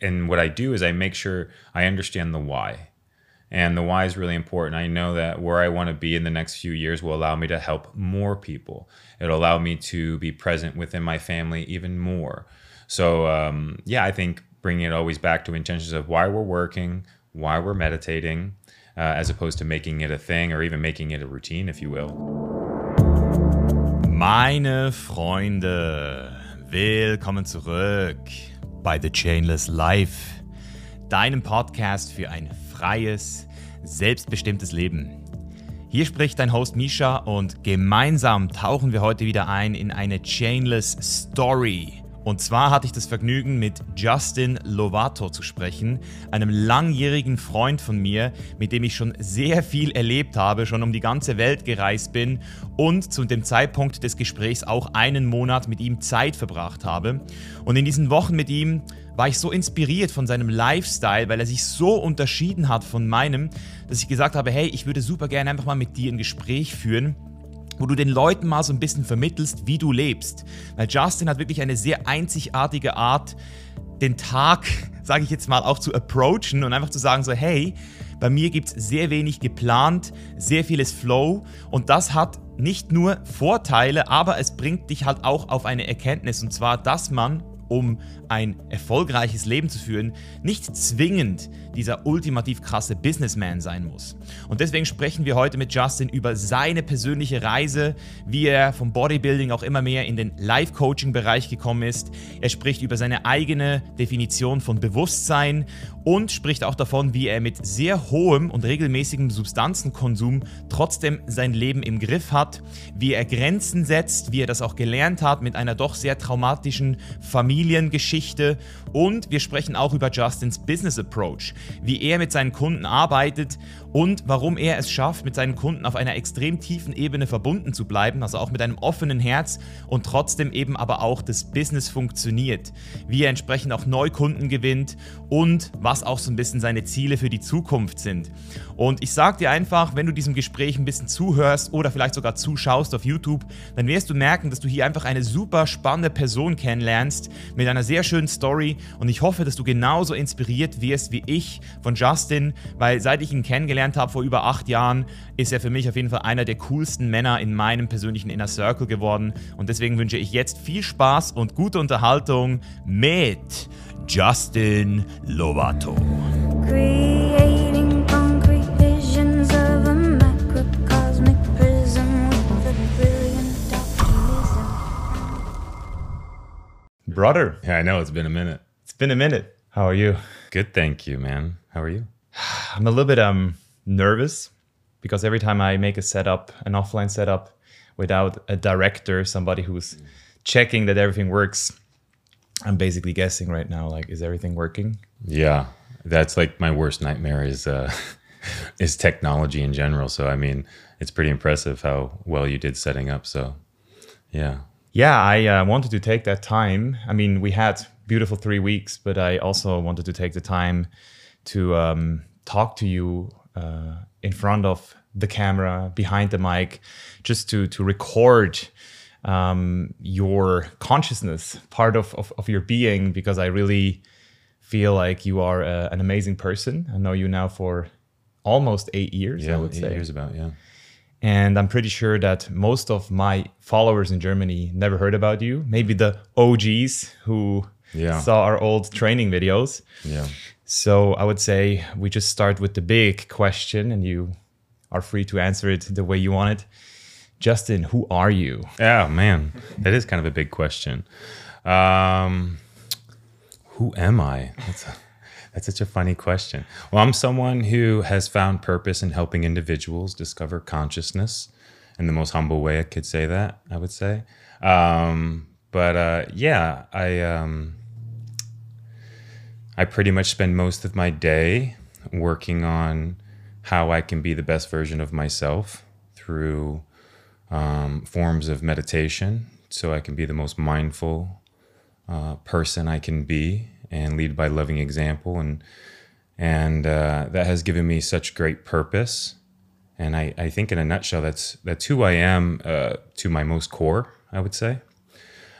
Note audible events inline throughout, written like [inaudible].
And what I do is I make sure I understand the why. And the why is really important. I know that where I want to be in the next few years will allow me to help more people. It'll allow me to be present within my family even more. So, um, yeah, I think bringing it always back to intentions of why we're working, why we're meditating, uh, as opposed to making it a thing or even making it a routine, if you will. Meine Freunde, willkommen zurück bei The Chainless Life, deinem Podcast für ein freies, selbstbestimmtes Leben. Hier spricht dein Host Misha und gemeinsam tauchen wir heute wieder ein in eine Chainless Story. Und zwar hatte ich das Vergnügen, mit Justin Lovato zu sprechen, einem langjährigen Freund von mir, mit dem ich schon sehr viel erlebt habe, schon um die ganze Welt gereist bin und zu dem Zeitpunkt des Gesprächs auch einen Monat mit ihm Zeit verbracht habe. Und in diesen Wochen mit ihm war ich so inspiriert von seinem Lifestyle, weil er sich so unterschieden hat von meinem, dass ich gesagt habe, hey, ich würde super gerne einfach mal mit dir ein Gespräch führen wo du den Leuten mal so ein bisschen vermittelst, wie du lebst. Weil Justin hat wirklich eine sehr einzigartige Art, den Tag, [laughs] sage ich jetzt mal, auch zu approachen und einfach zu sagen so, hey, bei mir gibt es sehr wenig geplant, sehr vieles Flow und das hat nicht nur Vorteile, aber es bringt dich halt auch auf eine Erkenntnis und zwar, dass man um ein erfolgreiches Leben zu führen, nicht zwingend dieser ultimativ krasse Businessman sein muss. Und deswegen sprechen wir heute mit Justin über seine persönliche Reise, wie er vom Bodybuilding auch immer mehr in den Life-Coaching-Bereich gekommen ist. Er spricht über seine eigene Definition von Bewusstsein und spricht auch davon, wie er mit sehr hohem und regelmäßigem Substanzenkonsum trotzdem sein Leben im Griff hat, wie er Grenzen setzt, wie er das auch gelernt hat mit einer doch sehr traumatischen Familiengeschichte und wir sprechen auch über Justins Business Approach, wie er mit seinen Kunden arbeitet und warum er es schafft, mit seinen Kunden auf einer extrem tiefen Ebene verbunden zu bleiben, also auch mit einem offenen Herz und trotzdem eben aber auch das Business funktioniert, wie er entsprechend auch Neukunden gewinnt und was auch so ein bisschen seine Ziele für die Zukunft sind. Und ich sage dir einfach, wenn du diesem Gespräch ein bisschen zuhörst oder vielleicht sogar zuschaust auf YouTube, dann wirst du merken, dass du hier einfach eine super spannende Person kennenlernst mit einer sehr schönen Story und ich hoffe, dass du genauso inspiriert wirst wie ich von Justin, weil seit ich ihn kennengelernt kennengelernt habe vor über acht Jahren, ist er für mich auf jeden Fall einer der coolsten Männer in meinem persönlichen Inner Circle geworden. Und deswegen wünsche ich jetzt viel Spaß und gute Unterhaltung mit Justin Lovato. Brother. Yeah, I know it's been a minute. It's been a minute. How are you? Good, thank you, man. How are you? [sighs] I'm a little bit um nervous because every time I make a setup, an offline setup, without a director, somebody who's checking that everything works, I'm basically guessing right now, like, is everything working? Yeah, that's like my worst nightmare is uh, [laughs] is technology in general. So I mean, it's pretty impressive how well you did setting up. So, yeah. Yeah, I uh, wanted to take that time. I mean, we had beautiful three weeks, but I also wanted to take the time to um, talk to you uh, in front of the camera, behind the mic, just to to record um, your consciousness, part of, of, of your being, because I really feel like you are a, uh, an amazing person. I know you now for almost eight years. Yeah, I would eight say. years about yeah. And I'm pretty sure that most of my followers in Germany never heard about you. Maybe the OGs who yeah. saw our old training videos. Yeah. So I would say we just start with the big question, and you are free to answer it the way you want it. Justin, who are you? Oh man, that is kind of a big question. Um, who am I? That's a, that's such a funny question. Well, I'm someone who has found purpose in helping individuals discover consciousness in the most humble way I could say that. I would say, um, but uh, yeah, I. Um, I pretty much spend most of my day working on how I can be the best version of myself through um, forms of meditation so I can be the most mindful uh, person I can be and lead by loving example. And and uh, that has given me such great purpose. And I, I think in a nutshell that's that's who I am uh, to my most core I would say.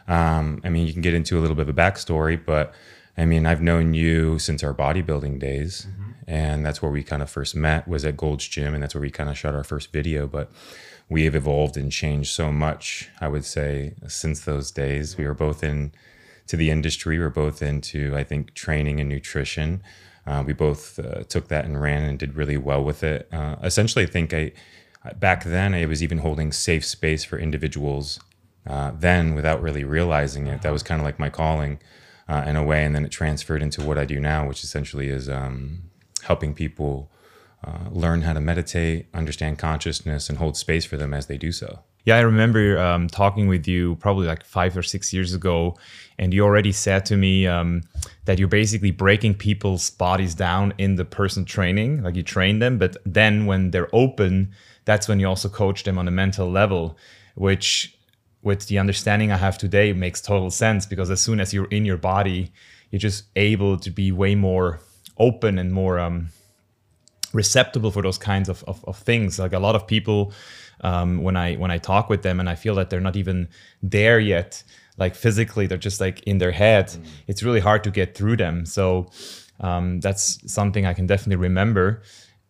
Um, I mean you can get into a little bit of a backstory but I mean, I've known you since our bodybuilding days, mm-hmm. and that's where we kind of first met was at Gold's Gym, and that's where we kind of shot our first video. But we have evolved and changed so much. I would say since those days, we were both in to the industry. We are both into, I think, training and nutrition. Uh, we both uh, took that and ran and did really well with it. Uh, essentially, I think I back then I was even holding safe space for individuals. Uh, then, without really realizing it, that was kind of like my calling uh, in a way, and then it transferred into what I do now, which essentially is um, helping people uh, learn how to meditate, understand consciousness, and hold space for them as they do so. Yeah, I remember um, talking with you probably like five or six years ago, and you already said to me um, that you're basically breaking people's bodies down in the person training, like you train them, but then when they're open, that's when you also coach them on a mental level, which with the understanding I have today makes total sense because as soon as you're in your body, you're just able to be way more open and more um, receptible for those kinds of, of, of things. Like a lot of people um, when I when I talk with them and I feel that they're not even there yet, like physically, they're just like in their head. Mm. It's really hard to get through them. So um, that's something I can definitely remember.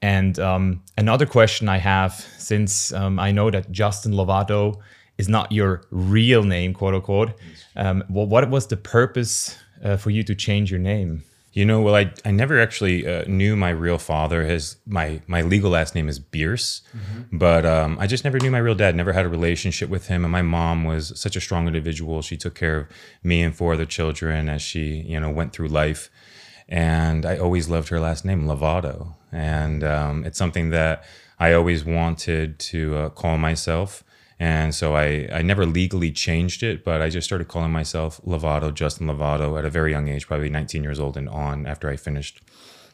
And um, another question I have, since um, I know that Justin Lovato is not your real name, quote unquote, um, well, what was the purpose uh, for you to change your name? You know, well, I, I never actually uh, knew my real father. His my my legal last name is Bierce, mm-hmm. but um, I just never knew my real dad. Never had a relationship with him. And my mom was such a strong individual. She took care of me and four other children as she you know went through life. And I always loved her last name, Lovato, and um, it's something that I always wanted to uh, call myself. And so I, I never legally changed it, but I just started calling myself Lovato, Justin Lovato, at a very young age, probably 19 years old and on after I finished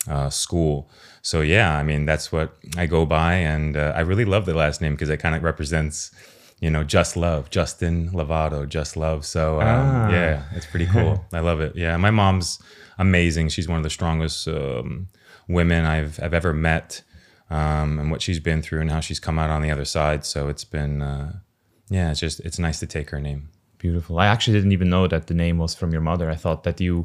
uh, school. So yeah, I mean, that's what I go by. And uh, I really love the last name because it kind of represents, you know, just love, Justin Lovato, just love. So um, ah. yeah, it's pretty cool. [laughs] I love it. Yeah, my mom's amazing. She's one of the strongest um, women I've, I've ever met um, and what she's been through and how she's come out on the other side. So it's been, uh, yeah, it's just it's nice to take her name. Beautiful. I actually didn't even know that the name was from your mother. I thought that you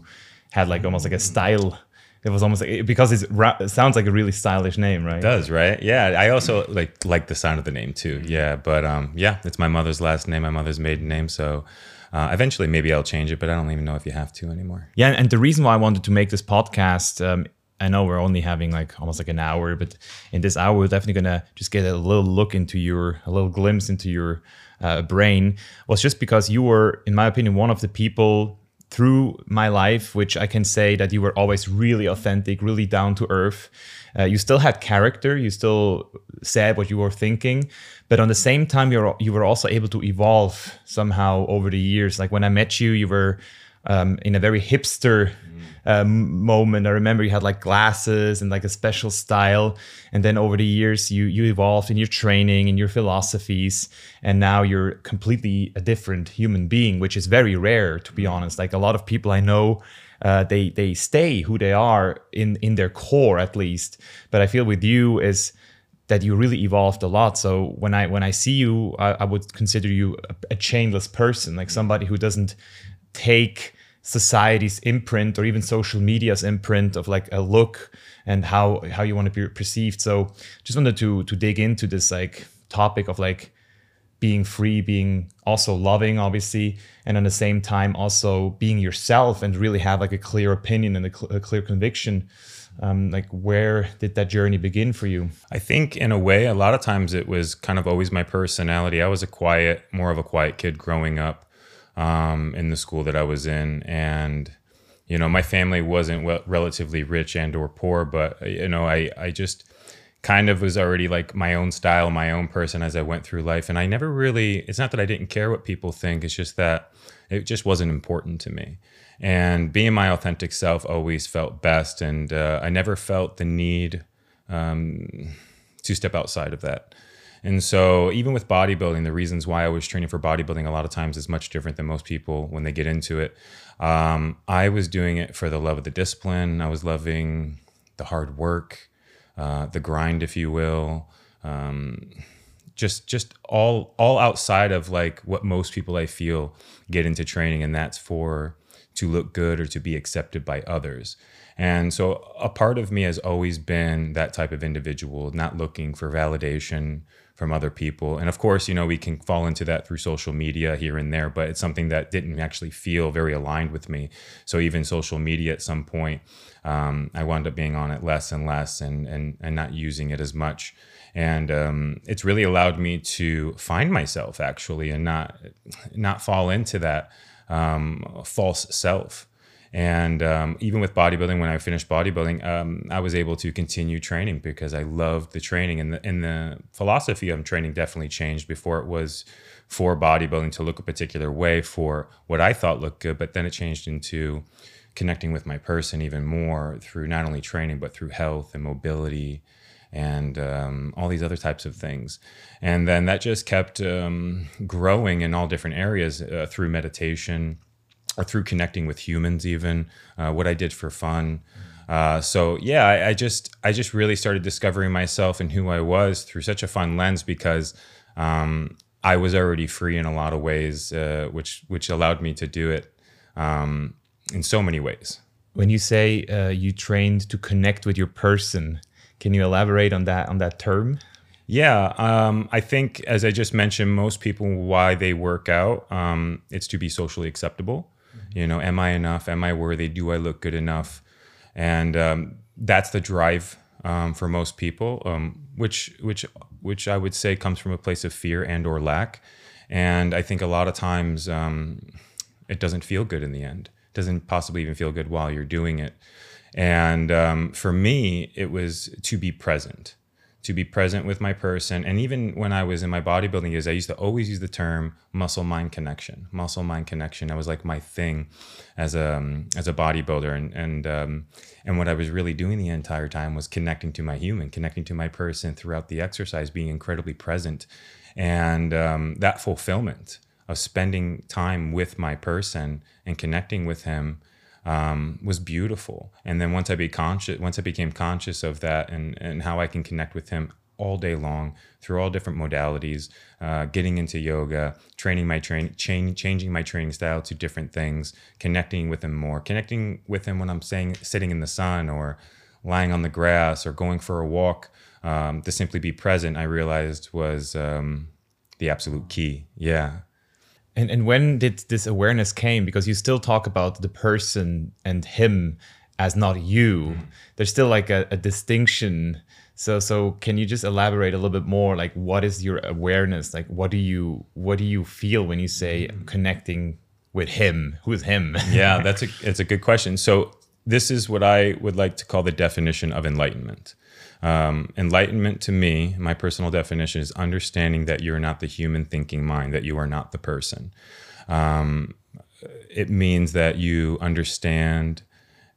had like almost like a style. It was almost like because it sounds like a really stylish name, right? It does, right? Yeah. I also like like the sound of the name too. Yeah, but um, yeah, it's my mother's last name, my mother's maiden name, so. Uh, eventually, maybe I'll change it, but I don't even know if you have to anymore. Yeah, and the reason why I wanted to make this podcast um, I know we're only having like almost like an hour, but in this hour, we're definitely gonna just get a little look into your, a little glimpse into your uh, brain. Was just because you were, in my opinion, one of the people through my life, which I can say that you were always really authentic, really down to earth. Uh, you still had character, you still said what you were thinking, but on the same time, you're you were also able to evolve somehow over the years. Like when I met you, you were um, in a very hipster um, moment. I remember you had like glasses and like a special style, and then over the years you you evolved in your training and your philosophies, and now you're completely a different human being, which is very rare to be honest. Like a lot of people I know. Uh, they they stay who they are in in their core at least, but I feel with you is that you really evolved a lot. So when I when I see you, I, I would consider you a, a, chainless person, like somebody who doesn't take society's imprint or even social media's imprint of like a look and how how you want to be perceived. So just wanted to to dig into this like topic of like being free being also loving obviously and at the same time also being yourself and really have like a clear opinion and a, cl- a clear conviction. Um, like where did that journey begin for you? I think in a way a lot of times it was kind of always my personality. I was a quiet more of a quiet kid growing up um, in the school that I was in, and you know my family wasn't well, relatively rich and or poor, but you know I I just kind of was already like my own style, my own person as I went through life, and I never really. It's not that I didn't care what people think; it's just that it just wasn't important to me. And being my authentic self always felt best, and uh, I never felt the need um, to step outside of that. And so, even with bodybuilding, the reasons why I was training for bodybuilding a lot of times is much different than most people when they get into it. Um, I was doing it for the love of the discipline. I was loving the hard work, uh, the grind, if you will. Um, just, just all, all outside of like what most people I feel get into training, and that's for to look good or to be accepted by others. And so a part of me has always been that type of individual, not looking for validation from other people. And of course, you know, we can fall into that through social media here and there, but it's something that didn't actually feel very aligned with me. So even social media at some point, um, I wound up being on it less and less and, and, and not using it as much. And um, it's really allowed me to find myself actually and not, not fall into that um, false self. And um, even with bodybuilding, when I finished bodybuilding, um, I was able to continue training because I loved the training. And the, and the philosophy of training definitely changed. Before it was for bodybuilding to look a particular way for what I thought looked good, but then it changed into connecting with my person even more through not only training, but through health and mobility and um, all these other types of things. And then that just kept um, growing in all different areas uh, through meditation or through connecting with humans, even uh, what I did for fun. Uh, so yeah, I, I, just I just really started discovering myself and who I was through such a fun lens because um, I was already free in a lot of ways, uh, which which allowed me to do it um, in so many ways. When you say uh, you trained to connect with your person, can you elaborate on that on that term? Yeah, um, I think as I just mentioned, most people why they work out, um, it's to be socially acceptable. You know, am I enough? Am I worthy? Do I look good enough? And um, that's the drive um, for most people, um, which which which I would say comes from a place of fear and or lack. And I think a lot of times um, it doesn't feel good in the end. It doesn't possibly even feel good while you're doing it. And um, for me, it was to be present to be present with my person. And even when I was in my bodybuilding years, I used to always use the term muscle mind connection. Muscle mind connection. That was like my thing as a um, as a bodybuilder. And and um, and what I was really doing the entire time was connecting to my human, connecting to my person throughout the exercise, being incredibly present, and um, that fulfillment of spending time with my person and connecting with him um, was beautiful. And then once I be conscious, once I became conscious of that and and how I can connect with him all day long through all different modalities, uh, getting into yoga, training my train, change, changing my training style to different things, connecting with him more, connecting with him when I'm saying sitting in the sun or lying on the grass or going for a walk. Um, to simply be present, I realized was um, the absolute key. Yeah. And and when did this awareness came? Because you still talk about the person and him as not you. Mm. There's still like a, a distinction. So so can you just elaborate a little bit more? Like what is your awareness? Like what do you what do you feel when you say mm. connecting with him? Who is him? yeah, that's [laughs] a it's a good question. So this is what I would like to call the definition of enlightenment. Um, enlightenment to me, my personal definition is understanding that you're not the human thinking mind, that you are not the person. Um, it means that you understand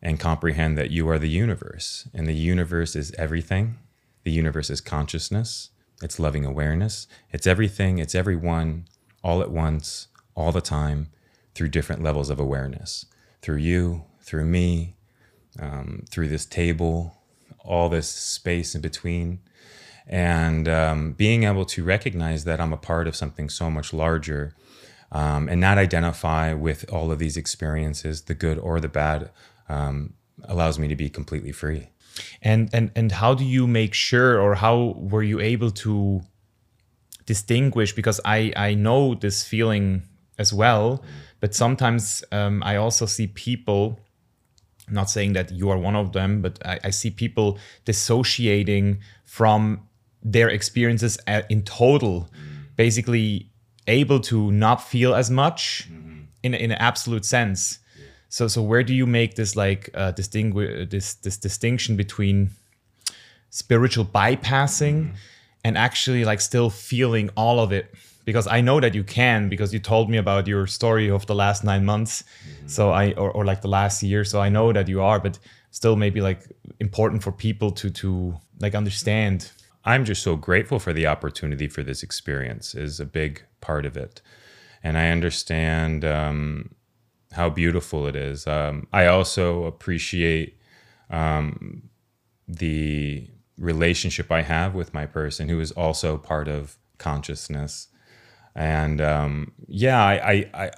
and comprehend that you are the universe, and the universe is everything. The universe is consciousness, it's loving awareness, it's everything, it's everyone, all at once, all the time, through different levels of awareness. Through you, through me, um, through this table, all this space in between. And um, being able to recognize that I'm a part of something so much larger um, and not identify with all of these experiences, the good or the bad, um, allows me to be completely free. And, and, and how do you make sure, or how were you able to distinguish? Because I, I know this feeling as well, but sometimes um, I also see people not saying that you are one of them, but I, I see people dissociating from their experiences in total, mm-hmm. basically able to not feel as much mm-hmm. in in an absolute sense. Yeah. So so where do you make this like uh, distinguish this this distinction between spiritual bypassing mm-hmm. and actually like still feeling all of it? Because I know that you can because you told me about your story of the last nine months. Mm-hmm. So I or, or like the last year. So I know that you are, but still maybe like important for people to to like understand. I'm just so grateful for the opportunity for this experience is a big part of it. And I understand um, how beautiful it is. Um, I also appreciate um, the relationship I have with my person who is also part of consciousness and um, yeah, I, I, I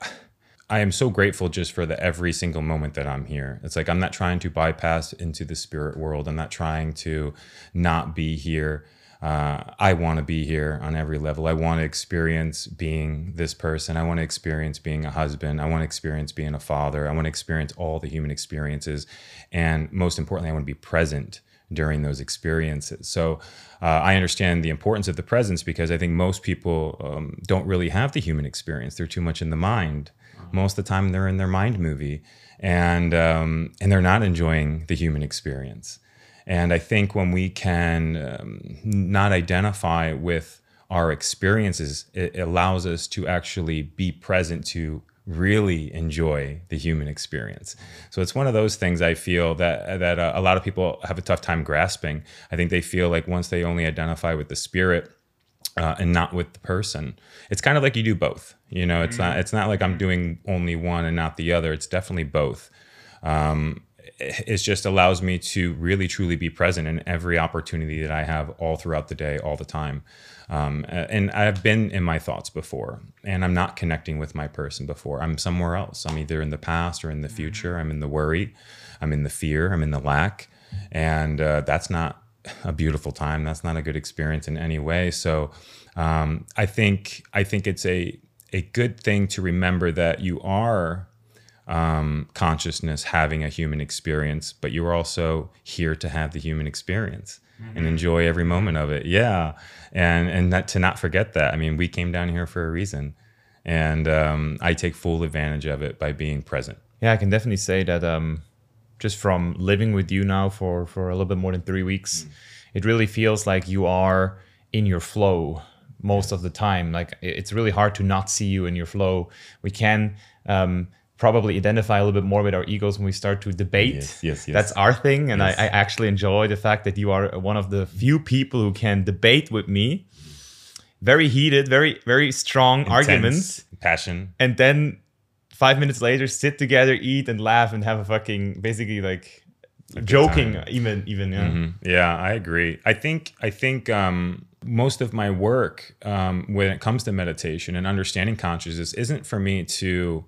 I am so grateful just for the every single moment that I'm here. It's like I'm not trying to bypass into the spirit world. I'm not trying to not be here. Uh, I want to be here on every level. I want to experience being this person. I want to experience being a husband. I want to experience being a father. I want to experience all the human experiences. And most importantly, I want to be present during those experiences. So uh, I understand the importance of the presence because I think most people um, don't really have the human experience. They're too much in the mind. Most of the time, they're in their mind movie, and um, and they're not enjoying the human experience. And I think when we can um, not identify with our experiences, it allows us to actually be present to really enjoy the human experience. So it's one of those things I feel that that uh, a lot of people have a tough time grasping. I think they feel like once they only identify with the spirit uh, and not with the person, it's kind of like you do both. You know, it's not it's not like I'm doing only one and not the other. It's definitely both. Um, it just allows me to really truly be present in every opportunity that I have all throughout the day, all the time. Um, and I've been in my thoughts before, and I'm not connecting with my person before. I'm somewhere else. I'm either in the past or in the mm-hmm. future. I'm in the worry, I'm in the fear, I'm in the lack. And uh, that's not a beautiful time. That's not a good experience in any way. So um, I think I think it's a a good thing to remember that you are um, consciousness having a human experience, but you're also here to have the human experience mm-hmm. and enjoy every moment of it. Yeah, and and that, to not forget that. I mean, we came down here for a reason, and um, I take full advantage of it by being present. Yeah, I can definitely say that. Um, just from living with you now for for a little bit more than three weeks, mm. it really feels like you are in your flow most of the time. Like it's really hard to not see you in your flow. We can. Um, probably identify a little bit more with our egos when we start to debate. Yes, yes, yes. That's our thing. And yes. I, I, actually enjoy the fact that you are one of the few people who can debate with me. Very heated, very, very strong Intense, arguments. Passion. And then five minutes later, sit together, eat and laugh and have a fucking basically like joking time. even even yeah. Mm-hmm. Yeah, I agree. I think I think um most of my work um, when it comes to meditation and understanding consciousness isn't for me to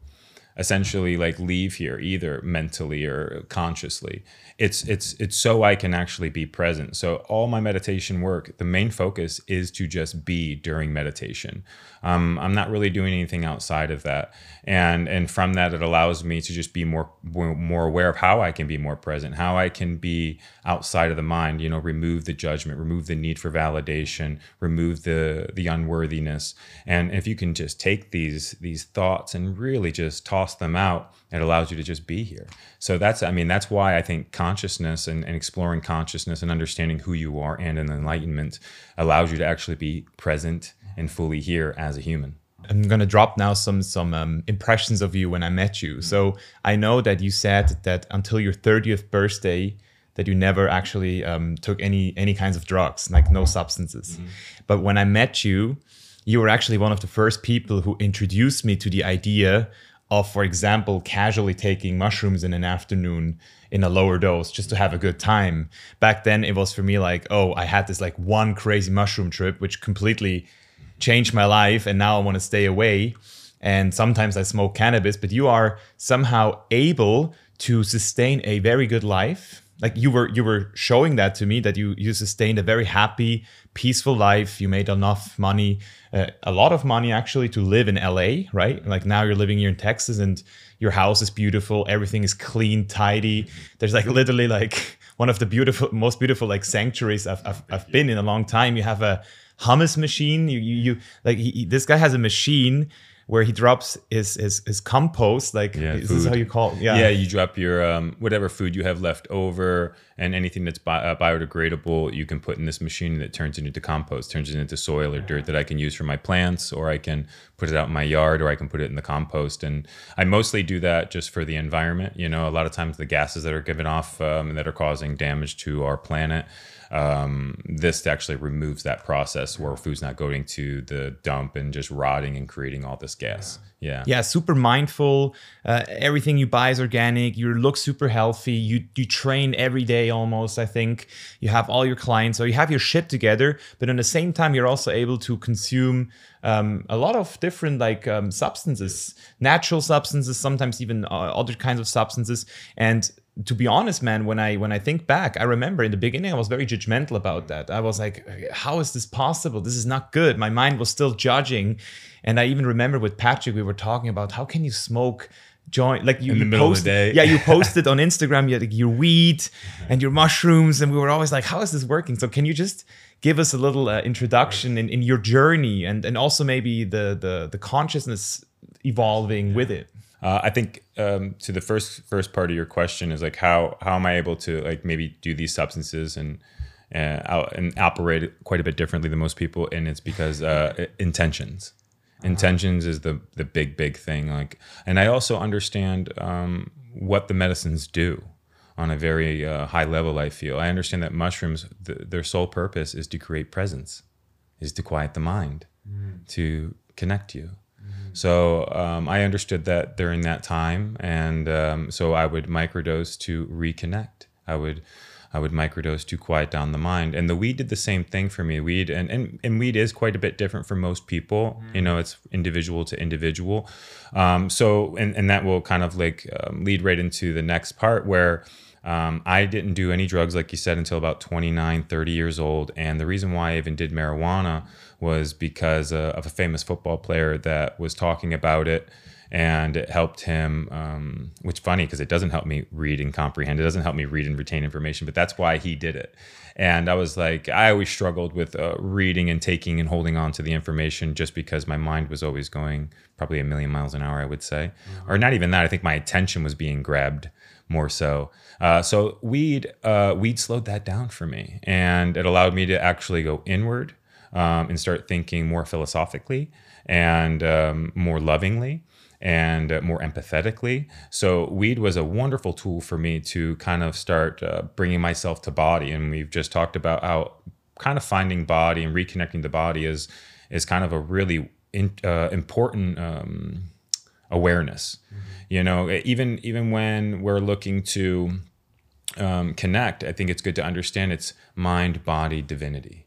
essentially like leave here either mentally or consciously it's it's it's so i can actually be present. So all my meditation work the main focus is to just be during meditation. Um, i'm not really doing anything outside of that. And and from that it allows me to just be more more aware of how i can be more present how i can be outside of the mind you know remove the judgment remove the need for validation remove the the unworthiness. And if you can just take these these thoughts and really just toss them out it allows you to just be here so that's i mean that's why i think consciousness and, and exploring consciousness and understanding who you are and an enlightenment allows you to actually be present and fully here as a human I'm gonna drop now some some um, impressions of you when I met you. So I know that you said that until your 30th birthday, that you never actually um, took any any kinds of drugs, like no substances. Mm-hmm. But when I met you, you were actually one of the first people who introduced me to the idea of, for example, casually taking mushrooms in an afternoon in a lower dose just to have a good time. Back then, it was for me like, oh, I had this like one crazy mushroom trip, which completely changed my life, and now I want to stay away. And sometimes I smoke cannabis, but you are somehow able to sustain a very good life like you were you were showing that to me that you you sustained a very happy peaceful life you made enough money a lot of money actually to live in LA right? Like now you're living here in Texas and your house is beautiful everything is clean tidy. There's like literally like [laughs] one of the beautiful most beautiful like sanctuaries I've, I've, I've been in a long time. You have a hummus machine. You you, you like he, this guy has a machine where he drops his his, his compost like yeah, is this how you call it. Yeah. Yeah you drop your um, whatever food you have left over and anything that's bi- uh, biodegradable you can put in this machine that turns it into compost turns it into soil or dirt that i can use for my plants or i can put it out in my yard or i can put it in the compost. And i mostly do that just for the environment you know. A lot of times the gases that are given off um, that are causing damage to our planet um, this actually removes that process where food's not going to the dump and just rotting and creating all this gas. Yeah. Yeah, super mindful. Uh, everything you buy is organic. You look super healthy. You you train every day almost. I think you have all your clients, so you have your shit together. But at the same time, you're also able to consume um, a lot of different like um, substances, natural substances, sometimes even uh, other kinds of substances, and to be honest man when i when i think back i remember in the beginning i was very judgmental about that. I was like how is this possible? This is not good. My mind was still judging. And i even remember with patrick we were talking about how can you smoke joint like you, In the you middle of the day. yeah you [laughs] posted on instagram you had like, your weed and your mushrooms and we were always like how is this working? So can you just give us a little uh, introduction in, in your journey and and also maybe the the the consciousness evolving with it Uh, I think um, to the first first part of your question is like how how am I able to like maybe do these substances and uh, and operate quite a bit differently than most people, and it's because uh, intentions. Intentions is the the big big thing. Like, and I also understand um, what the medicines do on a very uh, high level. I feel I understand that mushrooms, th- their sole purpose is to create presence, is to quiet the mind, to connect you. So um, I understood that during that time, and um, so I would microdose to reconnect. I would I would microdose to quiet down the mind, and the weed did the same thing for me. Weed and and, and weed is quite a bit different for most people. You know, it's individual to individual. Um, so and and that will kind of like um, lead right into the next part where. Um, I didn't do any drugs, like you said, until about 29, 30 years old. And the reason why I even did marijuana was because uh, of a famous football player that was talking about it. And it helped him, um, which funny because it doesn't help me read and comprehend. It doesn't help me read and retain information, but that's why he did it. And I was like, I always struggled with uh, reading and taking and holding on to the information just because my mind was always going probably a million miles an hour, I would say. Or not even that. I think my attention was being grabbed more so. Uh, so weed, uh, weed slowed that down for me, and it allowed me to actually go inward um, and start thinking more philosophically and um, more lovingly and uh, more empathetically. So weed was a wonderful tool for me to kind of start uh, bringing myself to body, and we've just talked about how kind of finding body and reconnecting the body is is kind of a really in, uh, important. Um, awareness you know even even when we're looking to um, connect i think it's good to understand it's mind body divinity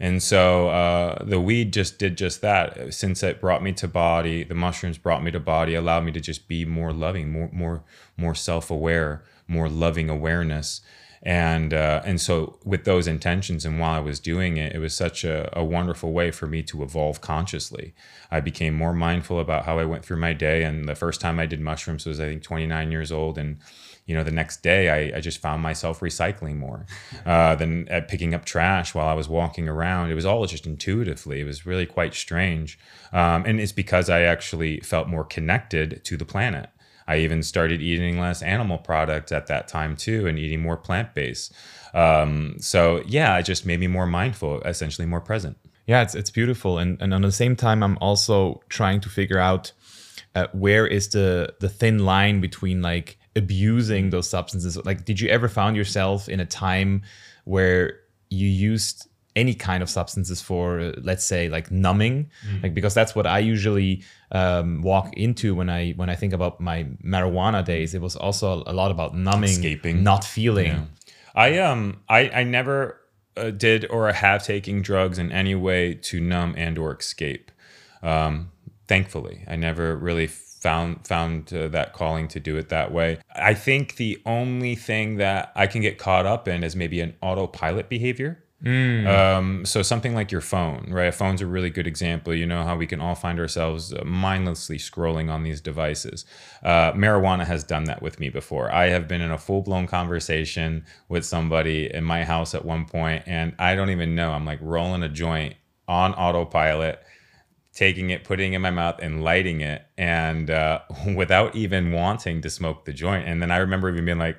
and so uh, the weed just did just that since it brought me to body the mushrooms brought me to body allowed me to just be more loving more more more self-aware more loving awareness and uh, and so with those intentions and while I was doing it, it was such a, a wonderful way for me to evolve consciously. I became more mindful about how I went through my day. And the first time I did mushrooms was I think 29 years old, and you know the next day I, I just found myself recycling more uh, than at picking up trash while I was walking around. It was all just intuitively. It was really quite strange, um, and it's because I actually felt more connected to the planet. I even started eating less animal products at that time too, and eating more plant based. Um, so yeah, it just made me more mindful, essentially more present. yeah it's, it's beautiful and, and on the same time i'm also trying to figure out uh, where is the the thin line between like abusing those substances? Like did you ever found yourself in a time where you used any kind of substances for uh, let's say like numbing? Like because that's what i usually um, walk into when i when i think about my marijuana days. It was also a lot about numbing Escaping. not feeling. I um I I never uh, did or have taken drugs in any way to numb and or escape. Um, thankfully, I never really found found uh, that calling to do it that way. I think the only thing that I can get caught up in is maybe an autopilot behavior. Um, so something like your phone, right? A phone's a really good example. You know how we can all find ourselves uh, mindlessly scrolling on these devices. Uh, marijuana has done that with me before. I have been in a full blown conversation with somebody in my house at one point, and I don't even know. I'm like rolling a joint on autopilot, taking it, putting it in my mouth, and lighting it, and uh, [laughs] without even wanting to smoke the joint. And then I remember even being like,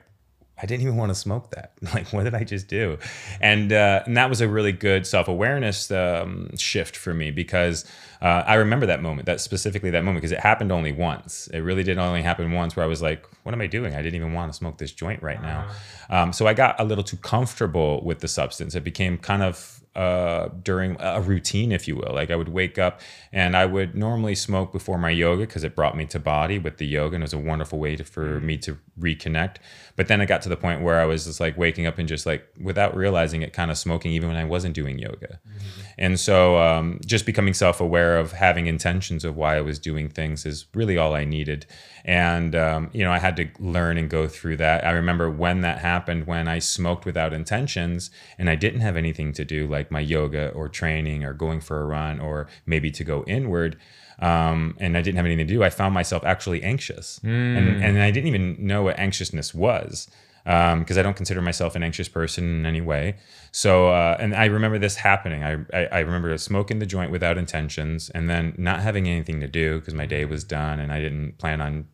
I didn't even want to smoke that. [laughs] Like, what did I just do? And uh, and that was a really good self awareness um, shift for me because uh, I remember that moment, that specifically that moment, because it happened only once. It really did only happen once, where I was like, "What am I doing? I didn't even want to smoke this joint right now." Um, so I got a little too comfortable with the substance. It became kind of uh, during a routine, if you will. Like I would wake up and I would normally smoke before my yoga because it brought me to body with the yoga and it was a wonderful way to, for me to reconnect. But then I got to the point where I was just like waking up and just like without realizing it, kind of smoking even when I wasn't doing yoga. Mm-hmm. And so um, just becoming self aware of having intentions of why I was doing things is really all I needed. And, um, you know, I had to learn and go through that. I remember when that happened, when I smoked without intentions and I didn't have anything to do, like my yoga or training or going for a run or maybe to go inward. Um, and I didn't have anything to do, I found myself actually anxious. Mm. And, and I didn't even know what anxiousness was because um, I don't consider myself an anxious person in any way. So, uh, and I remember this happening. I, I, I, remember smoking the joint without intentions and then not having anything to do because my day was done and I didn't plan on,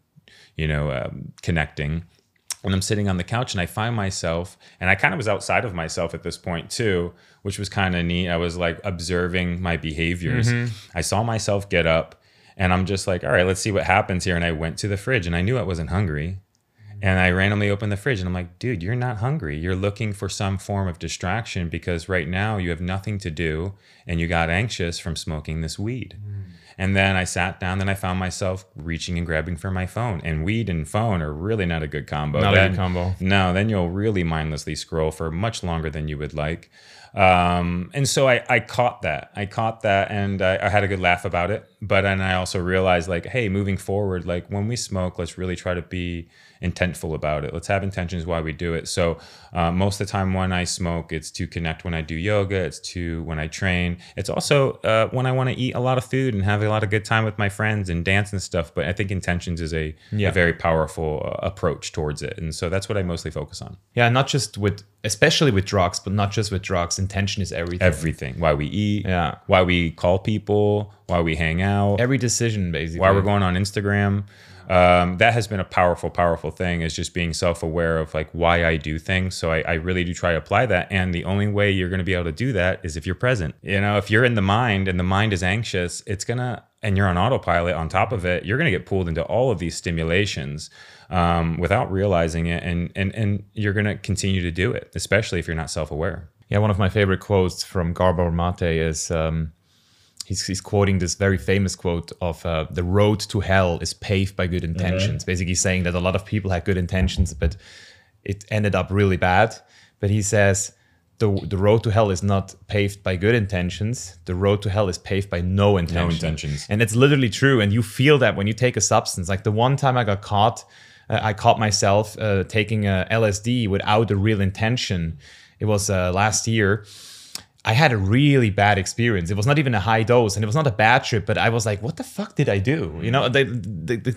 you know, um, connecting. And I'm sitting on the couch and I find myself, and I kind of was outside of myself at this point too, which was kind of neat. I was like observing my behaviors. Mm-hmm. I saw myself get up and I'm just like, all right, let's see what happens here. And I went to the fridge and I knew I wasn't hungry. And I randomly opened the fridge and I'm like, dude, you're not hungry. You're looking for some form of distraction because right now you have nothing to do and you got anxious from smoking this weed. Mm. And then I sat down, then I found myself reaching and grabbing for my phone. And weed and phone are really not a good combo. Not then, a good combo. No, then you'll really mindlessly scroll for much longer than you would like. Um, and so I, I caught that. I caught that and I, I, had a good laugh about it. But then I also realized, like, hey, moving forward, like when we smoke, let's really try to be intentful about it. Let's have intentions why we do it. So uh, most of the time when I smoke, it's to connect when I do yoga. It's to when I train. It's also uh, when I want to eat a lot of food and have a lot of good time with my friends and dance and stuff. But I think intentions is a, yeah. a very powerful uh, approach towards it, and so that's what I mostly focus on. Yeah, not just with, especially with drugs, but not just with drugs. Intention is everything. Everything. Why we eat. Yeah. Why we call people. Why we hang out. Every decision, basically. Why we're going on Instagram um, that has been a powerful, powerful thing is just being self aware of like why I do things. So I, I really do try to apply that. And the only way you're going to be able to do that is if you're present. You know, if you're in the mind and the mind is anxious, it's going to, and you're on autopilot on top of it, you're going to get pulled into all of these stimulations um, without realizing it. And, and, and you're going to continue to do it, especially if you're not self aware. Yeah, one of my favorite quotes from Gabor Mate is, um, he's, he's quoting this very famous quote of uh, the road to hell is paved by good mm-hmm. intentions mm-hmm. basically saying that a lot of people had good intentions but it ended up really bad but he says the, the road to hell is not paved by good intentions the road to hell is paved by no intention. no intentions and it's literally true and you feel that when you take a substance like the one time i got caught uh, i caught myself uh, taking a lsd without a real intention it was uh, last year I had a really bad experience. It was not even a high dose and it was not a bad trip, but I was like, what the fuck did I do? You know, the, the, the,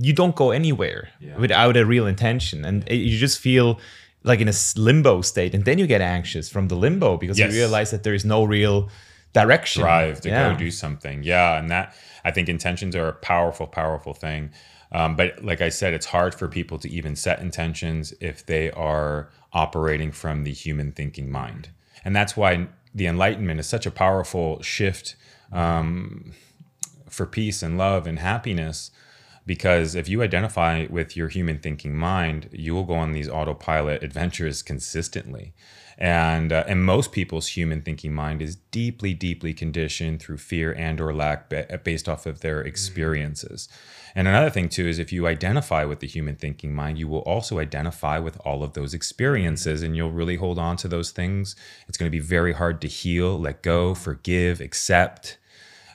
you don't go anywhere yeah. without a real intention. And it, you just feel like in a limbo state. And then you get anxious from the limbo because yes. you realize that there is no real direction. Drive to yeah. go do something. Yeah. And that, I think intentions are a powerful, powerful thing. Um, but like I said, it's hard for people to even set intentions if they are operating from the human thinking mind. And that's why the Enlightenment is such a powerful shift um, for peace and love and happiness. Because if you identify with your human thinking mind, you will go on these autopilot adventures consistently. And, uh, and most people's human thinking mind is deeply, deeply conditioned through fear and or lack based off of their experiences. Mm-hmm. And another thing too is if you identify with the human thinking mind, you will also identify with all of those experiences and you'll really hold on to those things. It's going to be very hard to heal, let go, forgive, accept.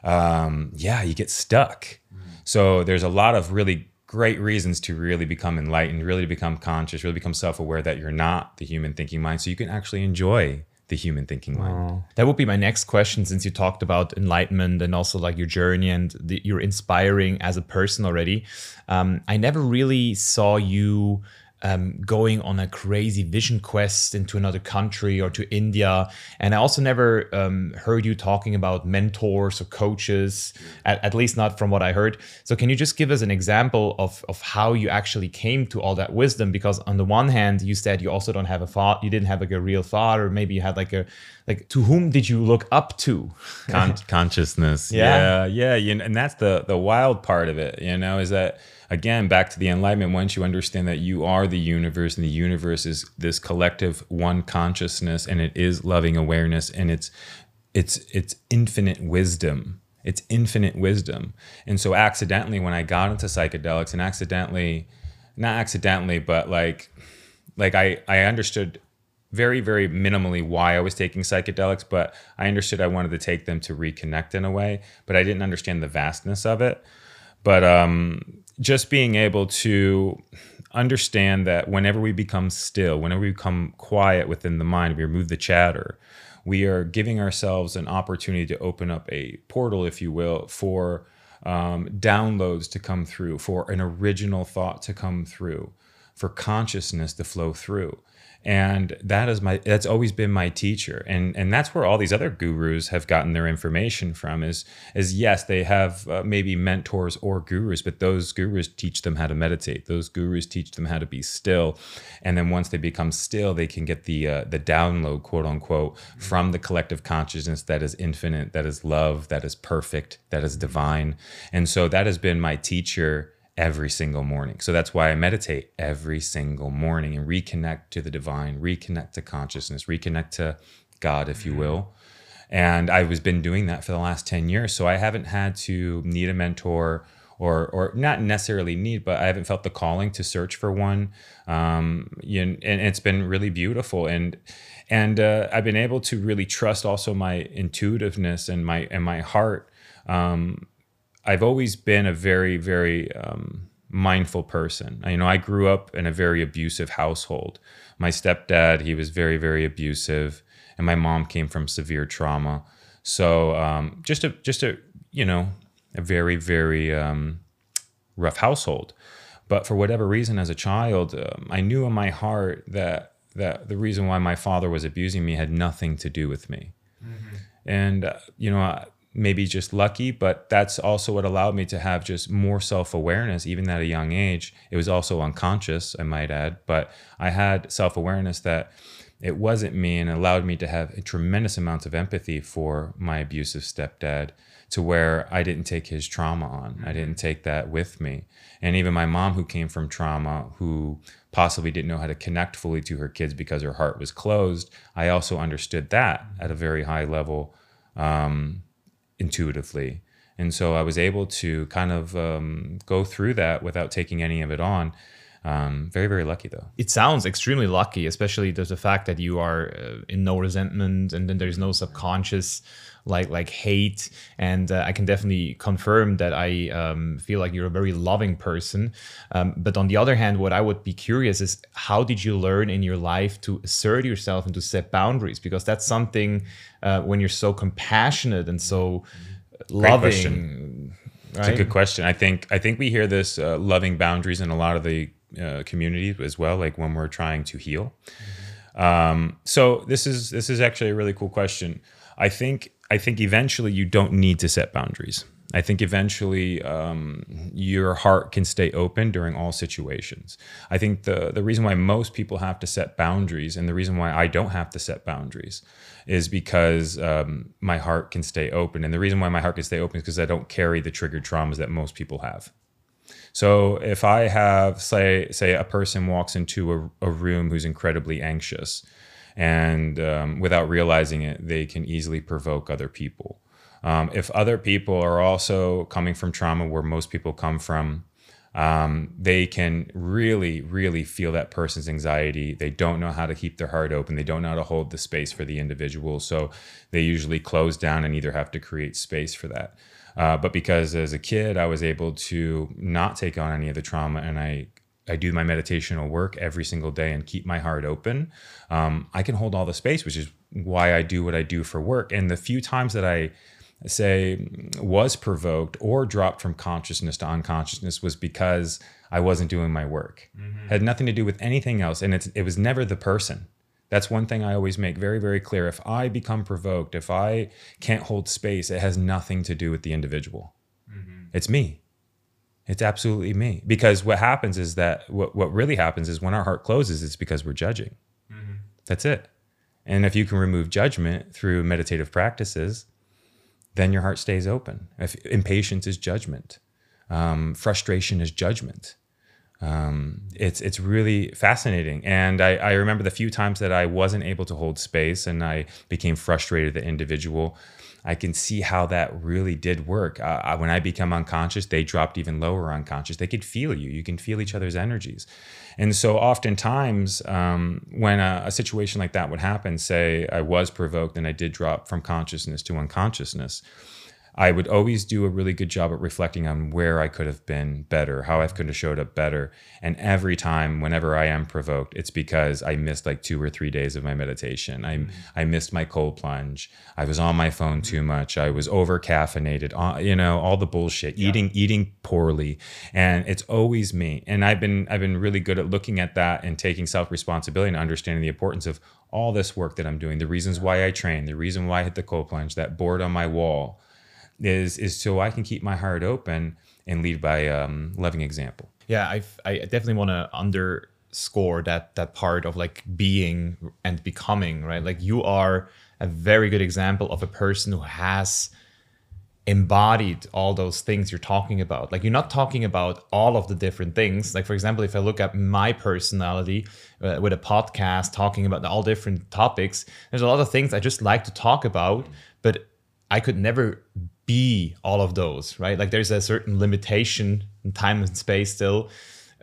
Um, yeah, you get stuck. So there's a lot of really great reasons to really become enlightened, really become conscious, really become self-aware that you're not the human thinking mind so you can actually enjoy the human thinking mind. Oh. That would be my next question since you talked about enlightenment and also like your journey and the, you're inspiring as a person already. Um, I never really saw you um, going on a crazy vision quest into another country or to India. And I also never um, heard you talking about mentors or coaches, at, at, least not from what I heard. So, can you just give us an example of, of how you actually came to all that wisdom? Because on the one hand, you said you also don't have a father, you didn't have like a real father, maybe you had like a like to whom did you look up to Con- consciousness [laughs] yeah yeah, yeah you know, and that's the the wild part of it you know is that again back to the enlightenment once you understand that you are the universe and the universe is this collective one consciousness and it is loving awareness and it's it's it's infinite wisdom it's infinite wisdom and so accidentally when i got into psychedelics and accidentally not accidentally but like like i i understood very, very minimally why I was taking psychedelics, but I understood I wanted to take them to reconnect in a way, but I didn't understand the vastness of it. But um, just being able to understand that whenever we become still, whenever we become quiet within the mind, we remove the chatter, we are giving ourselves an opportunity to open up a portal, if you will, for um, downloads to come through, for an original thought to come through, for consciousness to flow through and that is my that's always been my teacher. And and that's where all these other gurus have gotten their information from is is yes they have uh, maybe mentors or gurus but those gurus teach them how to meditate. Those gurus teach them how to be still. And then once they become still they can get the uh, the download quote unquote from the collective consciousness that is infinite that is love that is perfect that is divine. And so that has been my teacher every single morning. So that's why I meditate every single morning and reconnect to the divine, reconnect to consciousness, reconnect to God, if you mm-hmm. will. And I was been doing that for the last 10 years. So I haven't had to need a mentor or or not necessarily need, but I haven't felt the calling to search for one. Um, you know, and it's been really beautiful. And and uh, I've been able to really trust also my intuitiveness and my and my heart um, I've always been a very, very um, mindful person. You know, I grew up in a very abusive household. My stepdad, he was very, very abusive, and my mom came from severe trauma. So um, just a, just a, you know, a very, very um, rough household. But for whatever reason, as a child, um, I knew in my heart that that the reason why my father was abusing me had nothing to do with me. Mm-hmm. And uh, you know, maybe just lucky, but that's also what allowed me to have just more self awareness, even at a young age. It was also unconscious, I might add, but I had self awareness that it wasn't me and allowed me to have a tremendous amount of empathy for my abusive stepdad to where I didn't take his trauma on. Mm-hmm. I didn't take that with me. And even my mom, who came from trauma, who possibly didn't know how to connect fully to her kids because her heart was closed, I also understood that at a very high level. Um, intuitively. And so I was able to kind of um, go through that without taking any of it on. Um, very, very lucky though. It sounds extremely lucky, especially there's the fact that you are uh, in no resentment and then there's no subconscious like like hate. And uh, I can definitely confirm that I um, feel like you're a very loving person. Um, but on the other hand, what I would be curious is how did you learn in your life to assert yourself and to set boundaries? Because that's something uh, when you're so compassionate and so Great loving. Question. Right? It's a good question. I think I think we hear this uh, loving boundaries in a lot of the uh, communities as well, like when we're trying to heal. Mm-hmm. Um, so this is this is actually a really cool question. I think I think eventually you don't need to set boundaries. I think eventually um, your heart can stay open during all situations. I think the the reason why most people have to set boundaries, and the reason why I don't have to set boundaries, is because um, my heart can stay open. And the reason why my heart can stay open is because I don't carry the triggered traumas that most people have. So if I have, say, say a person walks into a, a room who's incredibly anxious, and um, without realizing it, they can easily provoke other people um, if other people are also coming from trauma where most people come from, um, they can really, really feel that person's anxiety. They don't know how to keep their heart open. They don't know how to hold the space for the individual. So they usually close down and either have to create space for that. Uh, but because as a kid, I was able to not take on any of the trauma and I I do my meditational work every single day and keep my heart open, um, I can hold all the space, which is why I do what I do for work. And the few times that I say was provoked or dropped from consciousness to unconsciousness was because I wasn't doing my work. Mm-hmm. Had nothing to do with anything else, and it's it was never the person. That's one thing I always make very very clear. If I become provoked, if I can't hold space, it has nothing to do with the individual. It's me. It's absolutely me. Because what happens is that what, what really happens is when our heart closes, it's because we're judging. That's it. And if you can remove judgment through meditative practices, then your heart stays open. If impatience is judgment, um, frustration is judgment. Um, it's it's really fascinating, and I, I remember the few times that I wasn't able to hold space and I became frustrated. The individual, I can see how that really did work. Uh, when I become unconscious, they dropped even lower unconscious. They could feel you. You can feel each other's energies, and so oftentimes um, when a, a situation like that would happen, say I was provoked and I did drop from consciousness to unconsciousness. I would always do a really good job at reflecting on where I could have been better, how I could have showed up better. And every time, whenever I am provoked, it's because I missed like two or three days of my meditation. I I missed my cold plunge. I was on my phone too much. I was over caffeinated. Uh, you know, all the bullshit. Eating eating poorly, and it's always me. And I've been I've been really good at looking at that and taking self responsibility and understanding the importance of all this work that I'm doing, the reasons why I train, the reason why I hit the cold plunge, that board on my wall is is so I can keep my heart open and lead by um, loving example. Yeah, I I definitely want to underscore that that part of like being and becoming, right? Like you are a very good example of a person who has embodied all those things you're talking about. Like you're not talking about all of the different things. Like for example, if I look at my personality uh, with a podcast talking about all different topics, there's a lot of things I just like to talk about, but I could never be all of those, right? Like there's a certain limitation in time and space still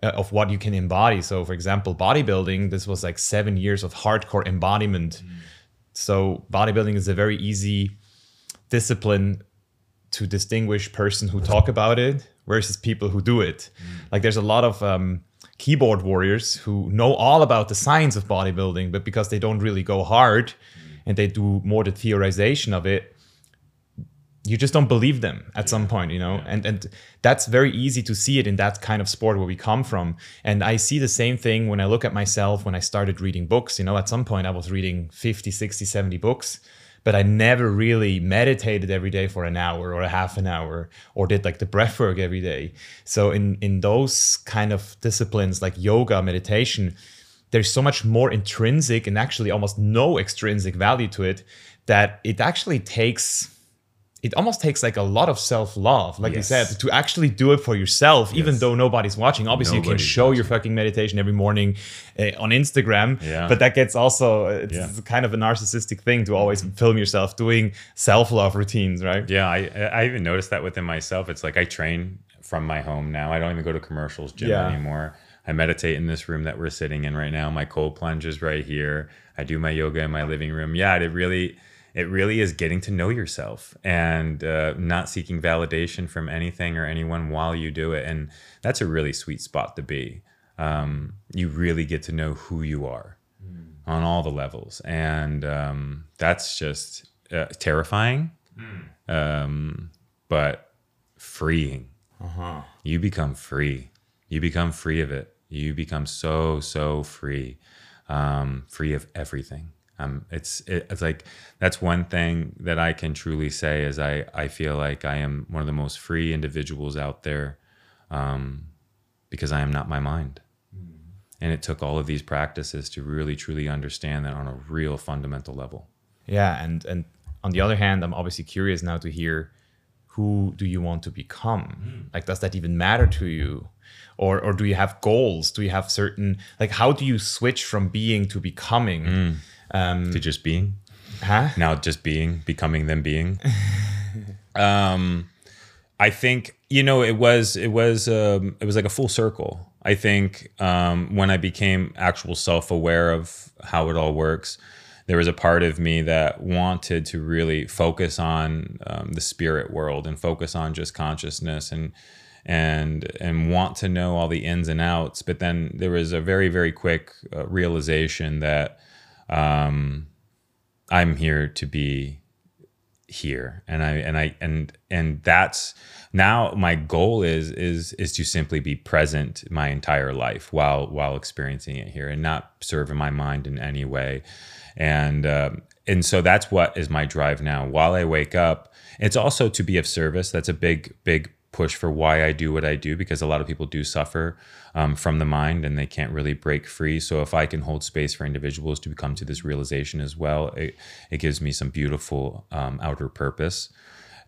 uh, of what you can embody. So, for example, bodybuilding, this was like seven years of hardcore embodiment. So, bodybuilding is a very easy discipline to distinguish person who talk about it versus people who do it. Like there's a lot of um, keyboard warriors who know all about the science of bodybuilding, but because they don't really go hard and they do more the theorization of it, you just don't believe them at some point, you know? And and that's very easy to see it in that kind of sport where we come from. And I see the same thing when I look at myself when I started reading books, you know, at some point I was reading 50, 60, 70 books but I never really meditated every day for an hour or a half an hour or did like the breath work every day. So in in those kind of disciplines like yoga, meditation, there's so much more intrinsic and actually almost no extrinsic value to it that it actually takes it almost takes like a lot of self-love like Yes. you said to actually do it for yourself even though nobody's watching obviously you can show your fucking meditation every morning uh, on instagram Yeah. but that gets also it's Yeah. Kind of a narcissistic thing to always film yourself doing self-love routines right Yeah, I I even noticed that within myself. It's like I train from my home now. I don't even go to commercials gym Yeah. anymore. I meditate in this room that we're sitting in right now. My cold plunge is right here. I do my yoga in my living room. Yeah, it really it really is getting to know yourself and uh, not seeking validation from anything or anyone while you do it. And that's a really sweet spot to be. Um, you really get to know who you are on all the levels, and um, that's just uh, terrifying um, but freeing. You become free. You become free of it. You become so so free, um, free of everything. Um, it's it, it's like that's one thing that I can truly say is I I feel like I am one of the most free individuals out there, um, because I am not my mind. And it took all of these practices to really truly understand that on a real fundamental level. yeah and and on the other hand i'm obviously curious now to hear who do you want to become? Like does that even matter to you? Or or do you have goals? Do you have certain like how do you switch from being to becoming um To just being. huh? Now just being becoming them being? [laughs] Um i think you know it was it was um it was like a full circle. I think um when i became actual self-aware of how it all works there was a part of me that wanted to really focus on um, the spirit world and focus on just consciousness and and and want to know all the ins and outs. But then there was a very very quick uh, realization that um i'm here to be here. And i and i and and that's now my goal is is is to simply be present my entire life while while experiencing it here and not serve in my mind in any way. And um, and so that's what is my drive now. While i wake up it's also to be of service. That's a big big push for why I do what I do because a lot of people do suffer um, from the mind and they can't really break free. So if I can hold space for individuals to come to this realization as well, it, it gives me some beautiful um, outer purpose.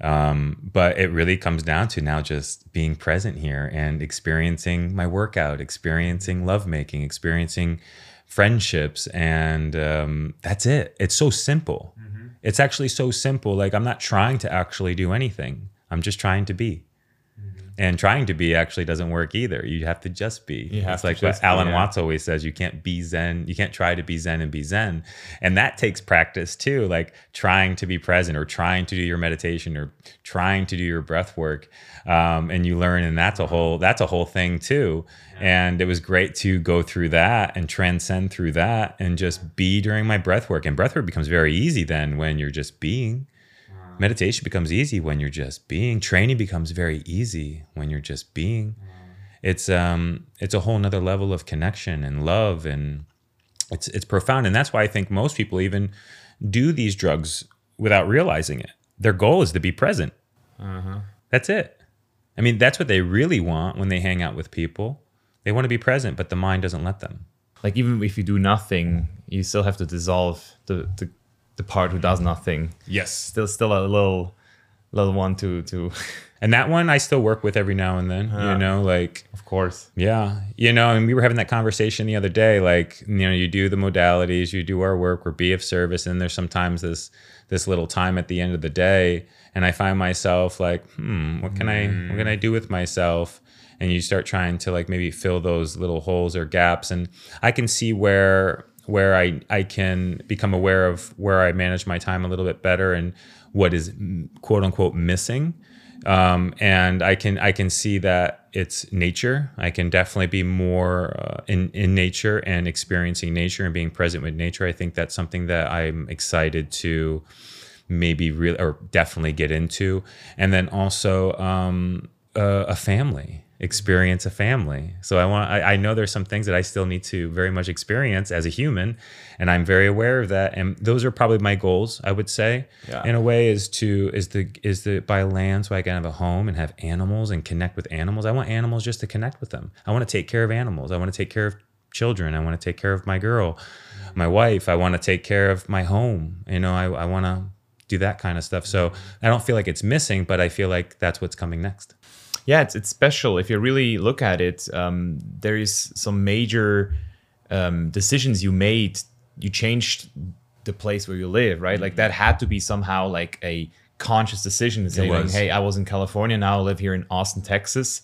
Um, but it really comes down to now just being present here and experiencing my workout, experiencing lovemaking, experiencing friendships, and um, that's it. It's so simple. Mm-hmm. It's actually so simple. Like I'm not trying to actually do anything. I'm just trying to be and trying to be actually doesn't work either. You have to just be. You it's like what Alan yeah. Watts always says: you can't be Zen. You can't try to be Zen and be Zen, and that takes practice too. Like trying to be present, or trying to do your meditation, or trying to do your breath work, um, and you learn, and that's a whole that's a whole thing too. And it was great to go through that and transcend through that, and just be during my breath work. And breath work becomes very easy then when you're just being Meditation becomes easy when you're just being. Training becomes very easy when you're just being. It's um it's a whole nother level of connection and love and it's it's profound. And that's why I think most people even do these drugs without realizing it. Their goal is to be present. Uh-huh. That's it. I mean, that's what they really want when they hang out with people. They want to be present, but the mind doesn't let them. Like even if you do nothing, you still have to dissolve the, the the part who does nothing. Yes. Still still a little little one to to [laughs] and that one I still work with every now and then. Uh, you know, like of course. Yeah. You know, and we were having that conversation the other day. Like, you know, you do the modalities, you do our work, we're be of service, and there's sometimes this this little time at the end of the day. And I find myself like, hmm, what can mm. I what can I do with myself? And you start trying to like maybe fill those little holes or gaps. And I can see where where I, I can become aware of where I manage my time a little bit better and what is quote unquote missing. Um, and I can I can see that it's nature. I can definitely be more uh, in in nature and experiencing nature and being present with nature. I think that's something that I'm excited to maybe really or definitely get into. And then also um, uh, a family experience a family. So I want I, I, know there's some things that I still need to very much experience as a human and I'm very aware of that and those are probably my goals I would say yeah. in a way is to is the is the buy land so I can have a home and have animals and connect with animals. I want animals just to connect with them. I want to take care of animals. I want to take care of children. I want to take care of my girl, my wife. I want to take care of my home. You know, I, I want to do that kind of stuff. So I don't feel like it's missing, but I feel like that's what's coming next yeah, it's it's special. If you really look at it, um, there is some major um, decisions you made. You changed the place where you live, right? Like that had to be somehow like a conscious decision saying, "Hey, I was in California, now I live here in Austin, Texas."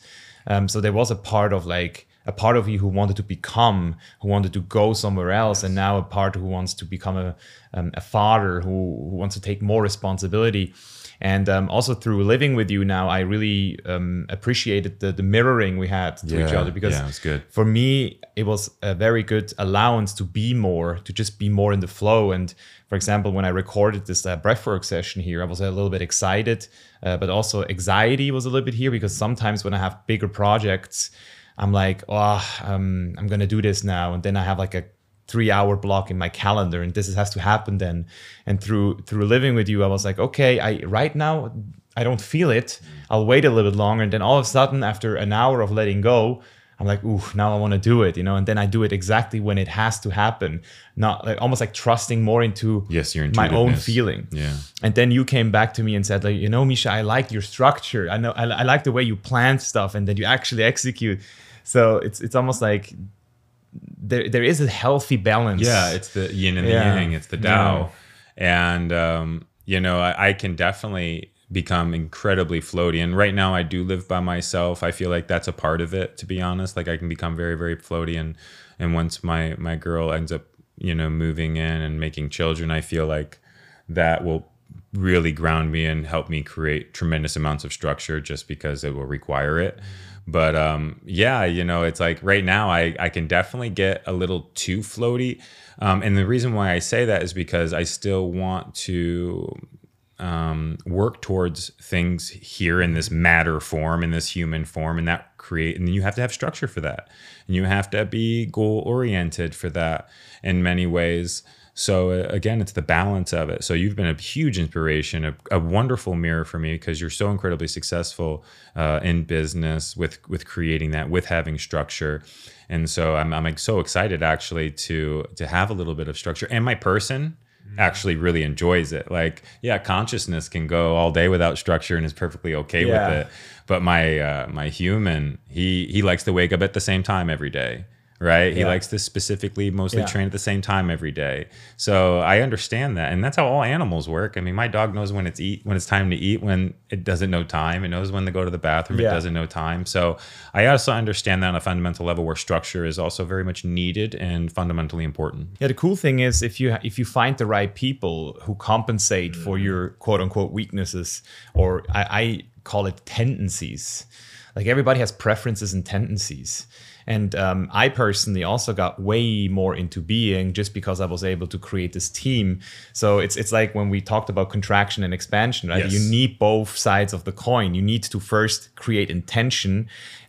Um, so there was a part of like a part of you who wanted to become, who wanted to go somewhere else, yes. and now a part who wants to become a um, a father who, who wants to take more responsibility. And um, also through living with you now, I really um, appreciated the, the mirroring we had to yeah, each other because yeah, it was good. for me, it was a very good allowance to be more, to just be more in the flow. And for example, when I recorded this uh, breathwork session here, I was a little bit excited, uh, but also anxiety was a little bit here because sometimes when I have bigger projects, I'm like, oh, um, I'm gonna do this now, and then I have like a three hour block in my calendar and this has to happen then. And through through living with you i was like okay i right now i don't feel it. I'll wait a little bit longer. And then all of a sudden after an hour of letting go i'm like ooh now i want to do it you know? And then i do it exactly when it has to happen. Not like almost like trusting more into yes your my own feeling. Yeah. And then you came back to me and said like you know misha i like your structure. I know i, I like the way you plan stuff and then you actually execute. So it's it's almost like there there is a healthy balance. Yeah, it's the yin and the yeah. yang. It's the Tao, yeah. and um, you know I, I, can definitely become incredibly floaty. And right now I do live by myself. I feel like that's a part of it. To be honest, like I can become very very floaty, and and once my my girl ends up you know moving in and making children, I feel like that will really ground me and help me create tremendous amounts of structure just because it will require it. But um, yeah, you know, it's like right now I, I can definitely get a little too floaty. Um, and the reason why I say that is because I still want to um, work towards things here in this matter form, in this human form, and that create, and you have to have structure for that, and you have to be goal oriented for that in many ways. So uh, again, it's the balance of it. So you've been a huge inspiration, a, a wonderful mirror for me because you're so incredibly successful uh, in business with with creating that, with having structure, and so I'm I'm so excited actually to to have a little bit of structure. And my person actually really enjoys it. Like, yeah, consciousness can go all day without structure and is perfectly okay Yeah. with it. But my uh, my human, he he likes to wake up at the same time every day. Right. He likes to specifically mostly Yeah. train at the same time every day. So I understand that. And that's how all animals work. I mean, my dog knows when it's eat when it's time to eat, when it doesn't know time. It knows when to go to the bathroom, Yeah. it doesn't know time. So I also understand that on a fundamental level where structure is also very much needed and fundamentally important. Yeah, the cool thing is if you if you find the right people who compensate for mm-hmm. your quote unquote weaknesses, or I, I call it tendencies. Like everybody has preferences and tendencies. And um, I personally also got way more into being just because I was able to create this team. So it's it's like when we talked about contraction and expansion, right? Yes. You need both sides of the coin. You need to first create intention.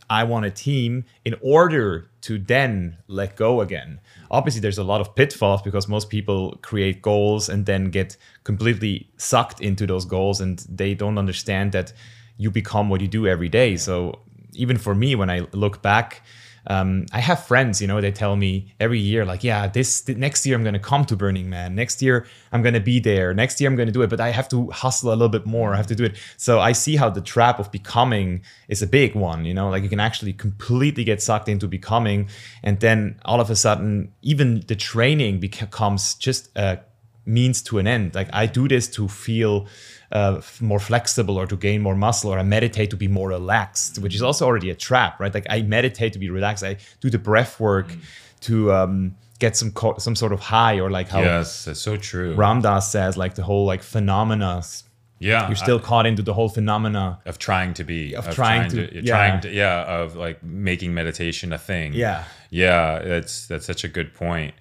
I want a team in order to then let go again. Obviously, there's a lot of pitfalls because most people create goals and then get completely sucked into those goals and they don't understand that you become what you do every day. So, even for me, when I look back, um, I have friends, you know, they tell me every year, like, yeah, this th- next year I'm going to come to Burning Man. Next year I'm going to be there. Next year I'm going to do it, but I have to hustle a little bit more. I have to do it. So I see how the trap of becoming is a big one, you know, like you can actually completely get sucked into becoming. And then all of a sudden, even the training becomes just a means to an end. Like I do this to feel uh, more flexible or to gain more muscle, or I meditate to be more relaxed, which is also already a trap, right? Like I meditate to be relaxed. I do the breath work to um, get some co- some sort of high, or like how Yes, that's so true. Ram Dass says, like the whole like phenomena. Yeah, You're still caught into the whole phenomena. of trying to be Of trying to- you're yeah. trying to yeah of like making meditation a thing Yeah. yeah that's that's such a good point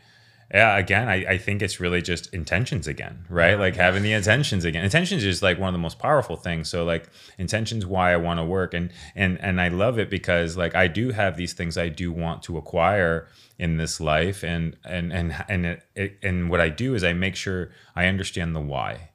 yeah again I, I think it's really just intentions again right? Like having the intentions again. Intentions is like one of the most powerful things. So like intentions why i want to work. And and and i love it because like i do have these things i do want to acquire in this life. And and and and it, it, and what i do is i make sure i understand the why.